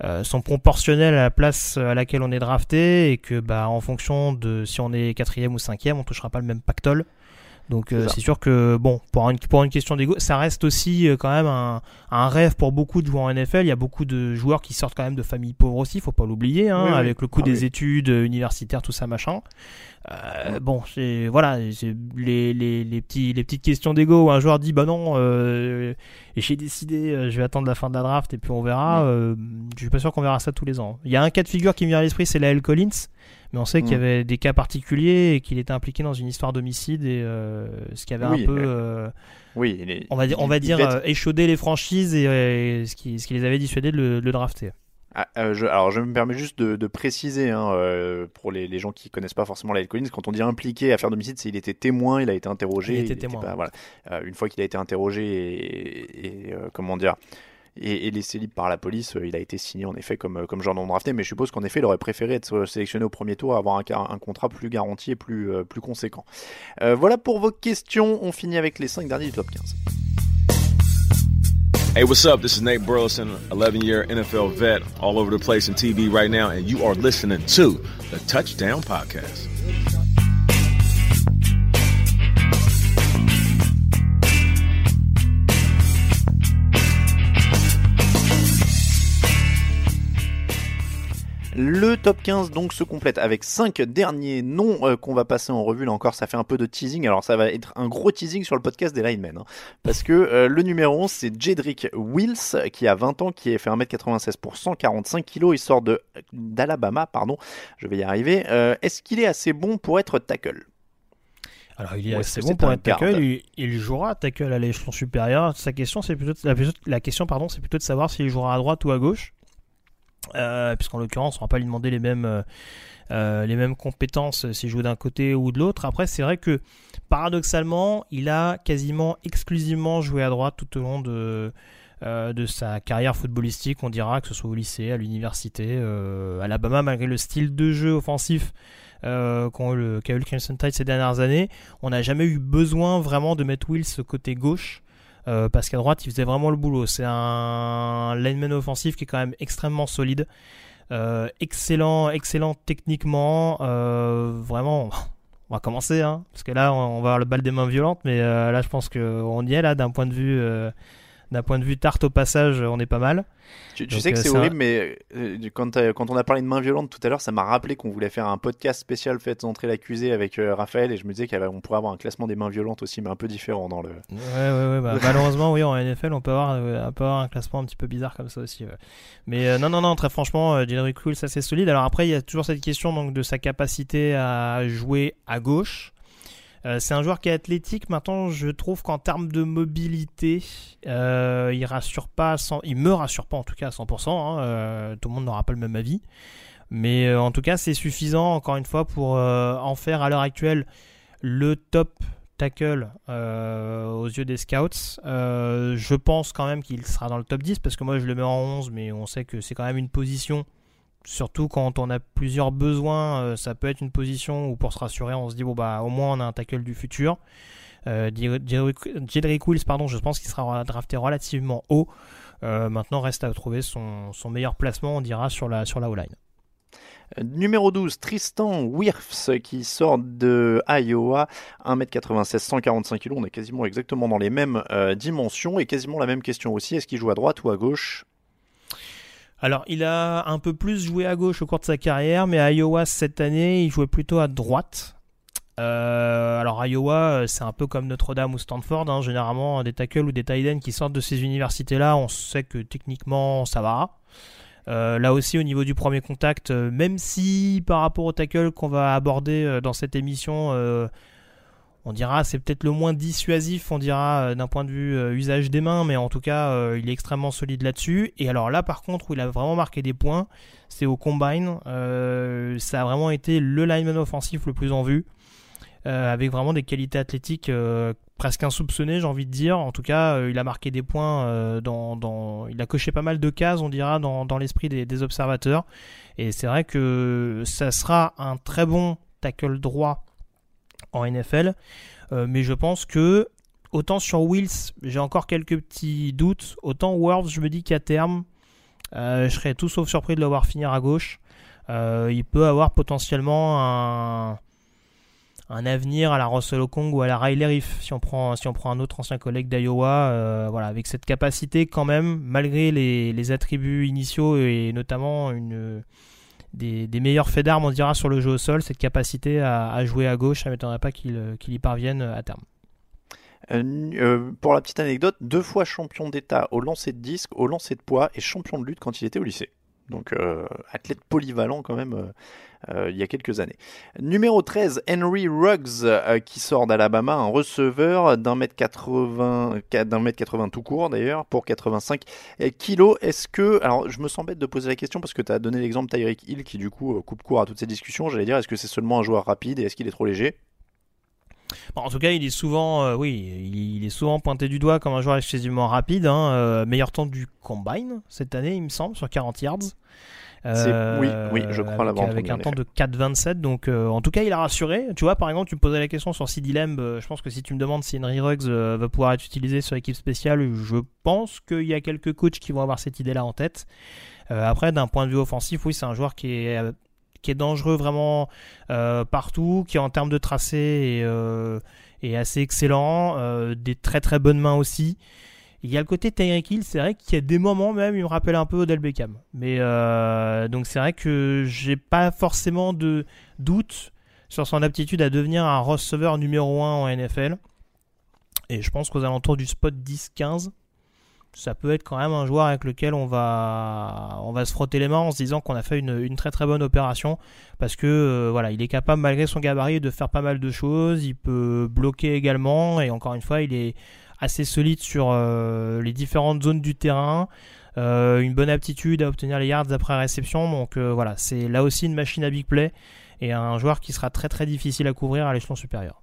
C: euh, sont proportionnels à la place à laquelle on est drafté et que bah, en fonction de si on est quatrième ou cinquième, on touchera pas le même pactole. Donc euh,
B: C'est
C: sûr que bon pour une, pour une question d'ego, ça reste aussi euh, quand même un, un rêve pour beaucoup de joueurs en NFL. Il y a beaucoup de joueurs qui sortent quand même de familles pauvres aussi, faut pas l'oublier, hein,
B: Oui, oui.
C: avec le coût
B: Ah
C: des
B: oui.
C: études euh, universitaires, tout ça machin. Euh, bon, c'est voilà, c'est les, les, les petits les petites questions d'ego où un joueur dit bah non, euh, et j'ai décidé, euh, je vais attendre la fin de la draft et puis on verra. Je suis pas sûr qu'on verra ça tous les ans. Il y a un cas de figure qui me vient à l'esprit, c'est la L Collins, mais on sait qu'il y
B: Mm.
C: avait des cas particuliers et qu'il était impliqué dans une histoire d'homicide et euh, ce qui avait
B: Oui,
C: un peu,
B: euh,
C: euh,
B: Oui,
C: on va dire, on va dire
B: être-
C: euh, échaudé les franchises et ce qui ce qui les avait dissuadés de le, de le drafter.
B: Ah, euh, je, alors je me permets juste de, de préciser hein, euh, pour les, les gens qui connaissent pas forcément la Collins, quand on dit impliqué à faire d'homicide, c'est il était témoin, il a été interrogé.
C: Il était témoin.
B: pas- voilà. Euh, une fois qu'il a été interrogé et, et, comment dire et, et laissé libre par la police, euh, il a été signé en effet comme, euh, comme joueur non mais je suppose qu'en effet il aurait préféré être euh, sélectionné au premier tour, avoir un, un contrat plus garanti et plus, plus conséquent. Voilà pour vos questions, on finit avec les 5 derniers du top 15.
D: Hey, what's up? This is Nate Burleson, 11 year NFL vet, all over the place in TV right now, and you are listening to the Touchdown Podcast.
B: Le top 15 donc se complète avec 5 derniers noms euh, qu'on va passer en revue. Là encore, ça fait un peu de teasing. Alors ça va être un gros teasing sur le podcast des linemen. hein. parce que euh, le numéro 11, c'est Jedrick Wills, qui a 20 ans, qui est fait 1m96 pour 145 kg. Il sort de d'Alabama, pardon. Je vais y arriver. Euh, Est-ce qu'il est assez bon pour être tackle?
C: Alors il est assez bon pour être tackle, il, il jouera tackle à l'échelon supérieur. Sa question, c'est plutôt la, la question, pardon, c'est plutôt de savoir s'il jouera à droite ou à gauche, euh, puisqu'en l'occurrence, on va pas lui demander les mêmes euh, euh, compétences s'il joue d'un côté ou de l'autre. Après, c'est vrai que paradoxalement, il a quasiment exclusivement joué à droite tout au long de sa carrière footballistique, on dira que ce soit au lycée, à l'université, à Alabama, malgré le style de jeu offensif qu'a eu le Crimson Tide ces dernières années, on n'a jamais eu besoin vraiment de mettre Wills côté gauche. Euh, parce qu'à droite, il faisait vraiment le boulot. C'est un lineman offensif qui est quand même extrêmement solide. excellent, excellent techniquement. vraiment, on va commencer, hein, parce que là, on va avoir le bal des mains violentes, mais là, je pense qu'on y est là d'un point de vue d'un point de vue tarte au passage, on est pas mal.
B: Tu, sais que euh, c'est horrible, mais euh, quand, quand, on a parlé de main violente tout à l'heure, ça m'a rappelé qu'on voulait faire un podcast spécial fait entrer l'accusé avec euh, Raphaël, et je me disais qu'on pourrait avoir un classement des mains violentes aussi, mais un peu différent dans le.
C: Ouais, ouais, ouais. Bah, <laughs> malheureusement, oui, en NFL, on peut, avoir, un peu avoir un classement un petit peu bizarre comme ça aussi. Mais non, non, non, très franchement, Jerry Cool, ça c'est solide. Alors après, il y a toujours cette question donc, de sa capacité à jouer à gauche. Euh, c'est un joueur qui est athlétique. Maintenant, je trouve qu'en termes de mobilité, euh, il rassure me rassure pas en tout cas à 100%. Hein. Euh, tout le monde n'aura pas le même avis, mais en tout cas, c'est suffisant encore une fois pour en faire à l'heure actuelle le top tackle aux yeux des scouts. je pense quand même qu'il sera dans le top 10 parce que moi je le mets en 11, mais on sait que c'est quand même une position Surtout quand on a plusieurs besoins, euh, ça peut être une position où pour se rassurer, on se dit bon bah au moins on a un tackle du futur. Euh, Jedrick Wills, pardon, je pense qu'il sera drafté relativement haut. Euh, maintenant, reste à trouver son, meilleur placement, on dira, sur la, sur la O-line.
B: Numéro 12, Tristan Wirfs qui sort de Iowa, 1m96, 145 kg. On est quasiment exactement dans les mêmes dimensions et quasiment la même question aussi. Est-ce qu'il joue à droite ou à gauche?
C: Alors, il a un peu plus joué à gauche au cours de sa carrière, mais à Iowa cette année, il jouait plutôt à droite. Euh, alors, Iowa, euh, c'est un peu comme Notre-Dame ou Stanford. Hein. généralement, des tackles ou des tight qui sortent de ces universités-là, on sait que techniquement, ça va. Euh, là aussi, au niveau du premier contact, même si par rapport au tackle qu'on va aborder dans cette émission, on dira c'est peut-être le moins dissuasif, on dira euh, d'un point de vue euh, usage des mains, mais en tout cas euh, il est extrêmement solide là-dessus. Et alors là par contre où il a vraiment marqué des points, c'est au combine. ça a vraiment été le lineman offensif le plus en vue, avec vraiment des qualités athlétiques presque insoupçonnées, j'ai envie de dire. En tout cas, il a marqué des points dans, il a coché pas mal de cases, on dira, dans, l'esprit des, des observateurs. Et c'est vrai que ça sera un très bon tackle droit en NFL. Euh, mais je pense que autant sur Wills, j'ai encore quelques petits doutes. Autant Worlds, je me dis qu'à terme, euh, je serais tout sauf surpris de le voir finir à gauche. Euh, il peut avoir potentiellement un, un, avenir à la Russell Okong ou à la Riley Reef si on prend, si on prend un autre ancien collègue d'Iowa. voilà, avec cette capacité quand même, malgré les, les attributs initiaux et notamment une des, meilleurs faits d'armes, on dira, sur le jeu au sol, cette capacité à, jouer à gauche, ça ne m'étonnerait pas qu'il y parvienne à terme.
B: Euh, euh, pour la petite anecdote, deux fois champion d'État au lancer de disque, au lancer de poids et champion de lutte quand il était au lycée. Donc euh, athlète polyvalent quand même il y a quelques années. Numéro 13, Henry Ruggs qui sort d'Alabama, un receveur d'un mètre 80, d'un mètre 80 tout court d'ailleurs, pour 85 kilos. Est-ce que, alors je me sens bête de poser la question parce que tu as donné l'exemple Tyreek Hill qui du coup coupe court à toutes ces discussions. J'allais dire, est-ce que c'est seulement un joueur rapide et est-ce qu'il est trop léger?
C: En tout cas, il est souvent, euh, oui, il, est souvent pointé du doigt comme un joueur excessivement rapide. Hein, euh, meilleur temps du combine cette année, il me semble, sur 40 yards.
B: Euh, oui, oui, je crois l'avoir
C: Avec, un temps de 4,27. Donc, en tout cas, il a rassuré. Tu vois, par exemple, tu me posais la question sur CD Lamb. je pense que si tu me demandes si Henry Ruggs va pouvoir être utilisé sur l'équipe spéciale, je pense qu'il y a quelques coachs qui vont avoir cette idée-là en tête. après, d'un point de vue offensif, oui, c'est un joueur qui est qui est dangereux vraiment euh, partout, qui en termes de tracé est, euh, assez excellent, euh, des très très bonnes mains aussi. Il y a le côté Tyreek Hill, c'est vrai qu'il y a des moments même, il me rappelle un peu Odell Beckham. Mais donc c'est vrai que j'ai pas forcément de doute sur son aptitude à devenir un receveur numéro 1 en NFL. Et je pense qu'aux alentours du spot 10-15, ça peut être quand même un joueur avec lequel on va, on va se frotter les mains en se disant qu'on a fait une, très très bonne opération parce que euh, voilà, il est capable malgré son gabarit de faire pas mal de choses, il peut bloquer également et encore une fois, il est assez solide sur euh, les différentes zones du terrain. Euh, une bonne aptitude à obtenir les yards après réception. Donc voilà, c'est là aussi une machine à big play et un joueur qui sera très très difficile à couvrir à l'échelon supérieur.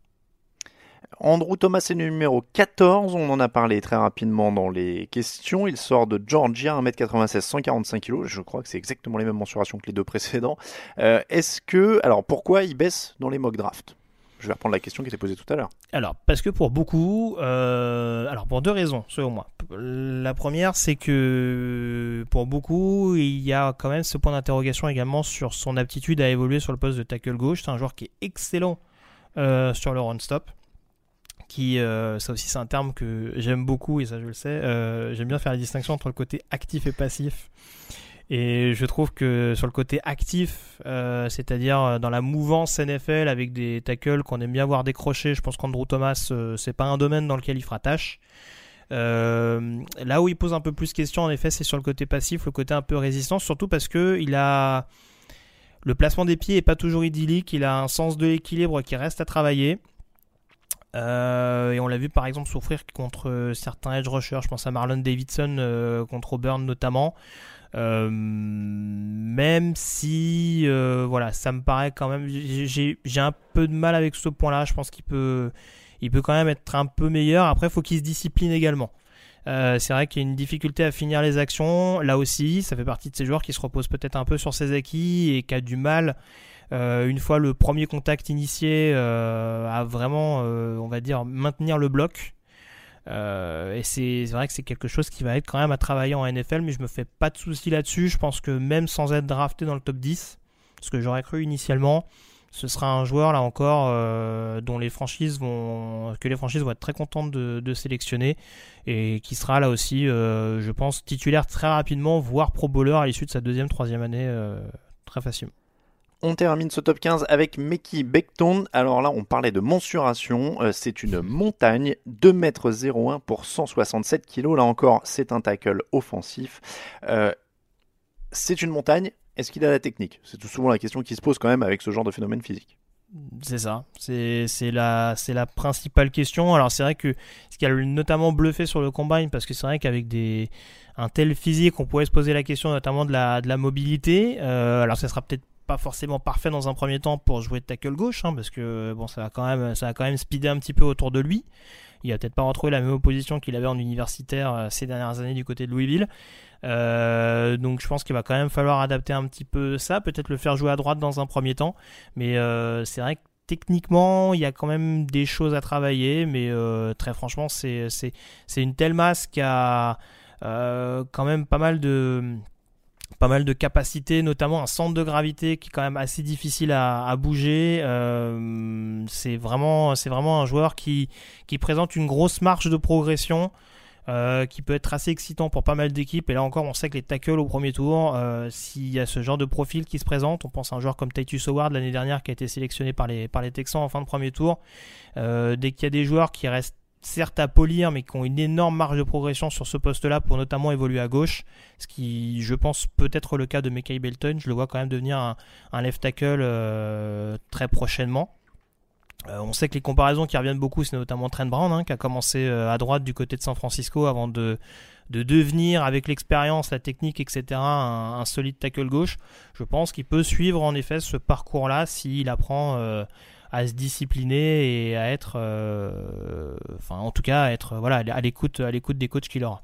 B: Andrew Thomas est numéro 14, on en a parlé très rapidement dans les questions. Il sort de Georgia, 1m96, 145 kg. Je crois que c'est exactement les mêmes mensurations que les deux précédents. Euh, est-ce que. Alors pourquoi il baisse dans les mock drafts? Je vais reprendre la question qui était posée tout à l'heure.
C: Alors, parce que pour beaucoup, euh, alors pour deux raisons, selon moi. La première, c'est que pour beaucoup, il y a quand même ce point d'interrogation également sur son aptitude à évoluer sur le poste de tackle gauche. C'est un joueur qui est excellent euh, sur le run-stop. Qui, euh, ça aussi, c'est un terme que j'aime beaucoup et ça, je le sais. j'aime bien faire la distinction entre le côté actif et passif. Et je trouve que sur le côté actif, euh, c'est-à-dire euh, dans la mouvance NFL avec des tackles qu'on aime bien voir décrocher, je pense qu'Andrew Thomas, euh, c'est pas un domaine dans lequel il fera tâche. là où il pose un peu plus question, en effet, c'est sur le côté passif, le côté un peu résistant, surtout parce que il a le placement des pieds est pas toujours idyllique, il a un sens de l'équilibre qui reste à travailler. Et on l'a vu par exemple souffrir contre certains edge rushers, je pense à Marlon Davidson contre Auburn notamment. Euh, même si, euh, voilà, ça me paraît quand même. J'ai un peu de mal avec ce point-là. Je pense qu'il peut, il peut quand même être un peu meilleur. Après, faut qu'il se discipline également. Euh, c'est vrai qu'il y a une difficulté à finir les actions. Là aussi, ça fait partie de ces joueurs qui se reposent peut-être un peu sur ses acquis et qui a du mal, une fois le premier contact initié, à vraiment, on va dire, maintenir le bloc. Euh, et c'est vrai que c'est quelque chose qui va être quand même à travailler en NFL, mais je me fais pas de soucis là-dessus. Je pense que même sans être drafté dans le top 10, ce que j'aurais cru initialement, ce sera un joueur là encore euh, dont les franchises vont que les franchises vont être très contentes de, sélectionner et qui sera là aussi, euh, je pense, titulaire très rapidement, voire pro bowler à l'issue de sa deuxième, troisième année très facilement.
B: On termine ce top 15 avec Meki Beckton. Alors là, on parlait de mensuration. Euh, c'est une montagne, 2m01 pour 167 kg. Là encore, c'est un tackle offensif. Euh, c'est une montagne. Est-ce qu'il a la technique? C'est tout souvent la question qui se pose quand même avec ce genre de phénomène physique.
C: C'est ça, c'est la, la principale question. Alors c'est vrai que ce qui a notamment bluffé sur le combine, parce que c'est vrai qu'avec un tel physique, on pourrait se poser la question notamment de la, de la mobilité. Euh, alors ça sera peut-être pas forcément parfait dans un premier temps pour jouer de tackle gauche, hein, parce que bon, ça va quand même, ça va quand même speeder un petit peu autour de lui. Il a peut-être pas retrouvé la même opposition qu'il avait en universitaire euh, ces dernières années du côté de Louisville. Euh, donc je pense qu'il va quand même falloir adapter un petit peu ça, peut-être le faire jouer à droite dans un premier temps. Mais euh, c'est vrai que techniquement, il y a quand même des choses à travailler, mais très franchement, c'est une telle masse qui a quand même pas mal de pas mal de capacités, notamment un centre de gravité qui est quand même assez difficile à, bouger. Euh, c'est vraiment, un joueur qui, qui présente une grosse marge de progression. Euh, qui peut être assez excitant pour pas mal d'équipes. Et là encore, on sait que les tackles au premier tour, euh, s'il y a ce genre de profil qui se présente, on pense à un joueur comme Titus Howard l'année dernière qui a été sélectionné par les, par les Texans en fin de premier tour. dès qu'il y a des joueurs qui restent certes à polir, mais qui ont une énorme marge de progression sur ce poste-là pour notamment évoluer à gauche. Ce qui, je pense, peut être le cas de Mekai Belton. Je le vois quand même devenir un, left tackle euh, très prochainement. Euh, on sait que les comparaisons qui reviennent beaucoup, c'est notamment Trent Brown, hein, qui a commencé euh, à droite du côté de San Francisco avant de, de devenir, avec l'expérience, la technique, etc., un, un, solide tackle gauche. Je pense qu'il peut suivre en effet ce parcours-là s'il apprend à se discipliner et à être, euh, enfin en tout cas à être voilà à l'écoute à l'écoute des coachs qu'il aura.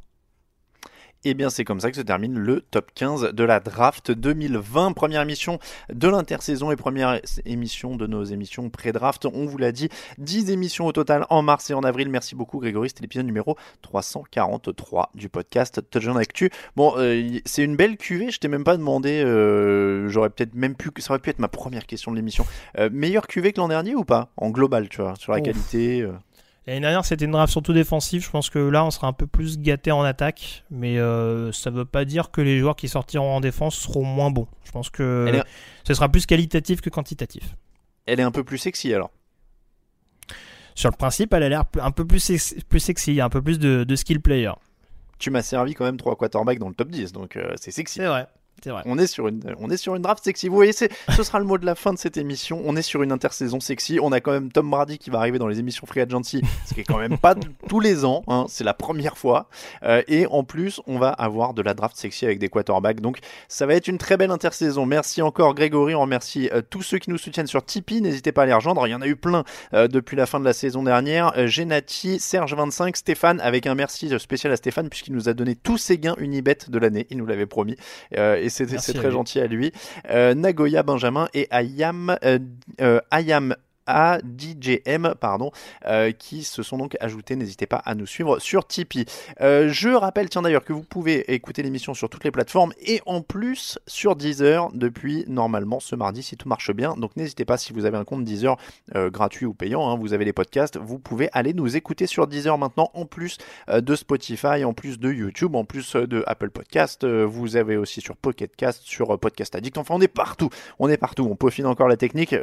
B: Et eh bien c'est comme ça que se termine le top 15 de la draft 2020, première émission de l'intersaison et première émission de nos émissions pré-draft. On vous l'a dit, 10 émissions au total en mars et en avril. Merci beaucoup Grégory, c'était l'épisode numéro 343 du podcast Touchdown Actu. Bon, euh, c'est une belle cuvée, je t'ai même pas demandé, euh, j'aurais peut-être même pu, ça aurait pu être ma première question de l'émission. Euh, meilleure cuvée que l'an dernier ou pas? En global, tu vois, sur la qualité
C: L'année dernière, c'était une draft surtout défensive. Je pense que là, on sera un peu plus gâté en attaque. Mais euh, ça ne veut pas dire que les joueurs qui sortiront en défense seront moins bons. Je pense que ce sera plus qualitatif que quantitatif.
B: Elle est un peu plus sexy alors
C: Sur le principe, elle a l'air un peu plus, plus sexy, un peu plus de, skill player.
B: Tu m'as servi quand même 3 quarterbacks dans le top 10, donc euh, c'est sexy.
C: C'est vrai.
B: On est sur une, on est sur une draft sexy. Vous voyez, ce sera le mot de la fin de cette émission. On est sur une intersaison sexy. On a quand même Tom Brady qui va arriver dans les émissions Free Agency, ce qui est quand même pas <laughs> tous les ans. Hein. c'est la première fois. Euh, et en plus, on va avoir de la draft sexy avec des quarterbacks. Donc, ça va être une très belle intersaison. Merci encore Grégory. On remercie euh, tous ceux qui nous soutiennent sur Tipeee. N'hésitez pas à les rejoindre. Il y en a eu plein euh, depuis la fin de la saison dernière. Genati, Serge25, Stéphane, avec un merci spécial à Stéphane puisqu'il nous a donné tous ses gains Unibet de l'année. Il nous l'avait promis. C'est très gentil à lui. Euh, Nagoya Benjamin et Ayam, euh, euh, Ayam à DJM, pardon, euh, qui se sont donc ajoutés. N'hésitez pas à nous suivre sur Tipeee. Euh, je rappelle, tiens d'ailleurs, que vous pouvez écouter l'émission sur toutes les plateformes et en plus sur Deezer depuis normalement ce mardi si tout marche bien. Donc n'hésitez pas si vous avez un compte Deezer euh, gratuit ou payant, hein, vous avez les podcasts, vous pouvez aller nous écouter sur Deezer maintenant en plus de Spotify, en plus de YouTube, en plus de Apple Podcast. vous avez aussi sur Pocket Cast, sur Podcast Addict. Enfin, on est partout. On est partout. On peaufine encore la technique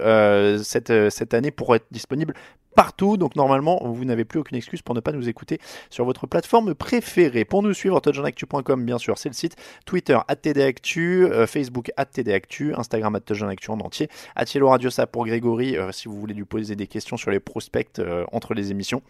B: cette, cette pour être disponible partout. Donc normalement, vous n'avez plus aucune excuse pour ne pas nous écouter sur votre plateforme préférée. Pour nous suivre, touchdownactu.com, bien sûr, c'est le site. Twitter, @tdactu, euh, Facebook, @tdactu, Instagram, touchdownactu en entier. Atielo Radiosa pour Grégory, euh, si vous voulez lui poser des questions sur les prospects euh, entre les émissions.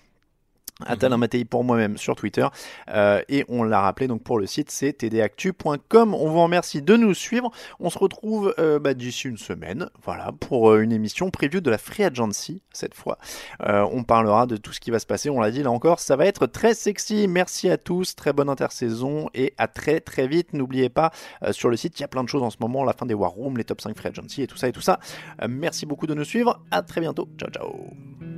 B: Atal Matei pour moi-même sur Twitter. Euh, et on l'a rappelé donc pour le site, c'est tdactu.com. On vous remercie de nous suivre. On se retrouve euh, bah, d'ici une semaine, voilà, pour euh, une émission preview de la Free Agency cette fois. on parlera de tout ce qui va se passer. On l'a dit là encore, ça va être très sexy. Merci à tous, très bonne intersaison et à très très vite. N'oubliez pas sur le site, il y a plein de choses en ce moment, la fin des War Room, les top 5 Free Agency et tout ça et tout ça. merci beaucoup de nous suivre. À très bientôt. Ciao ciao.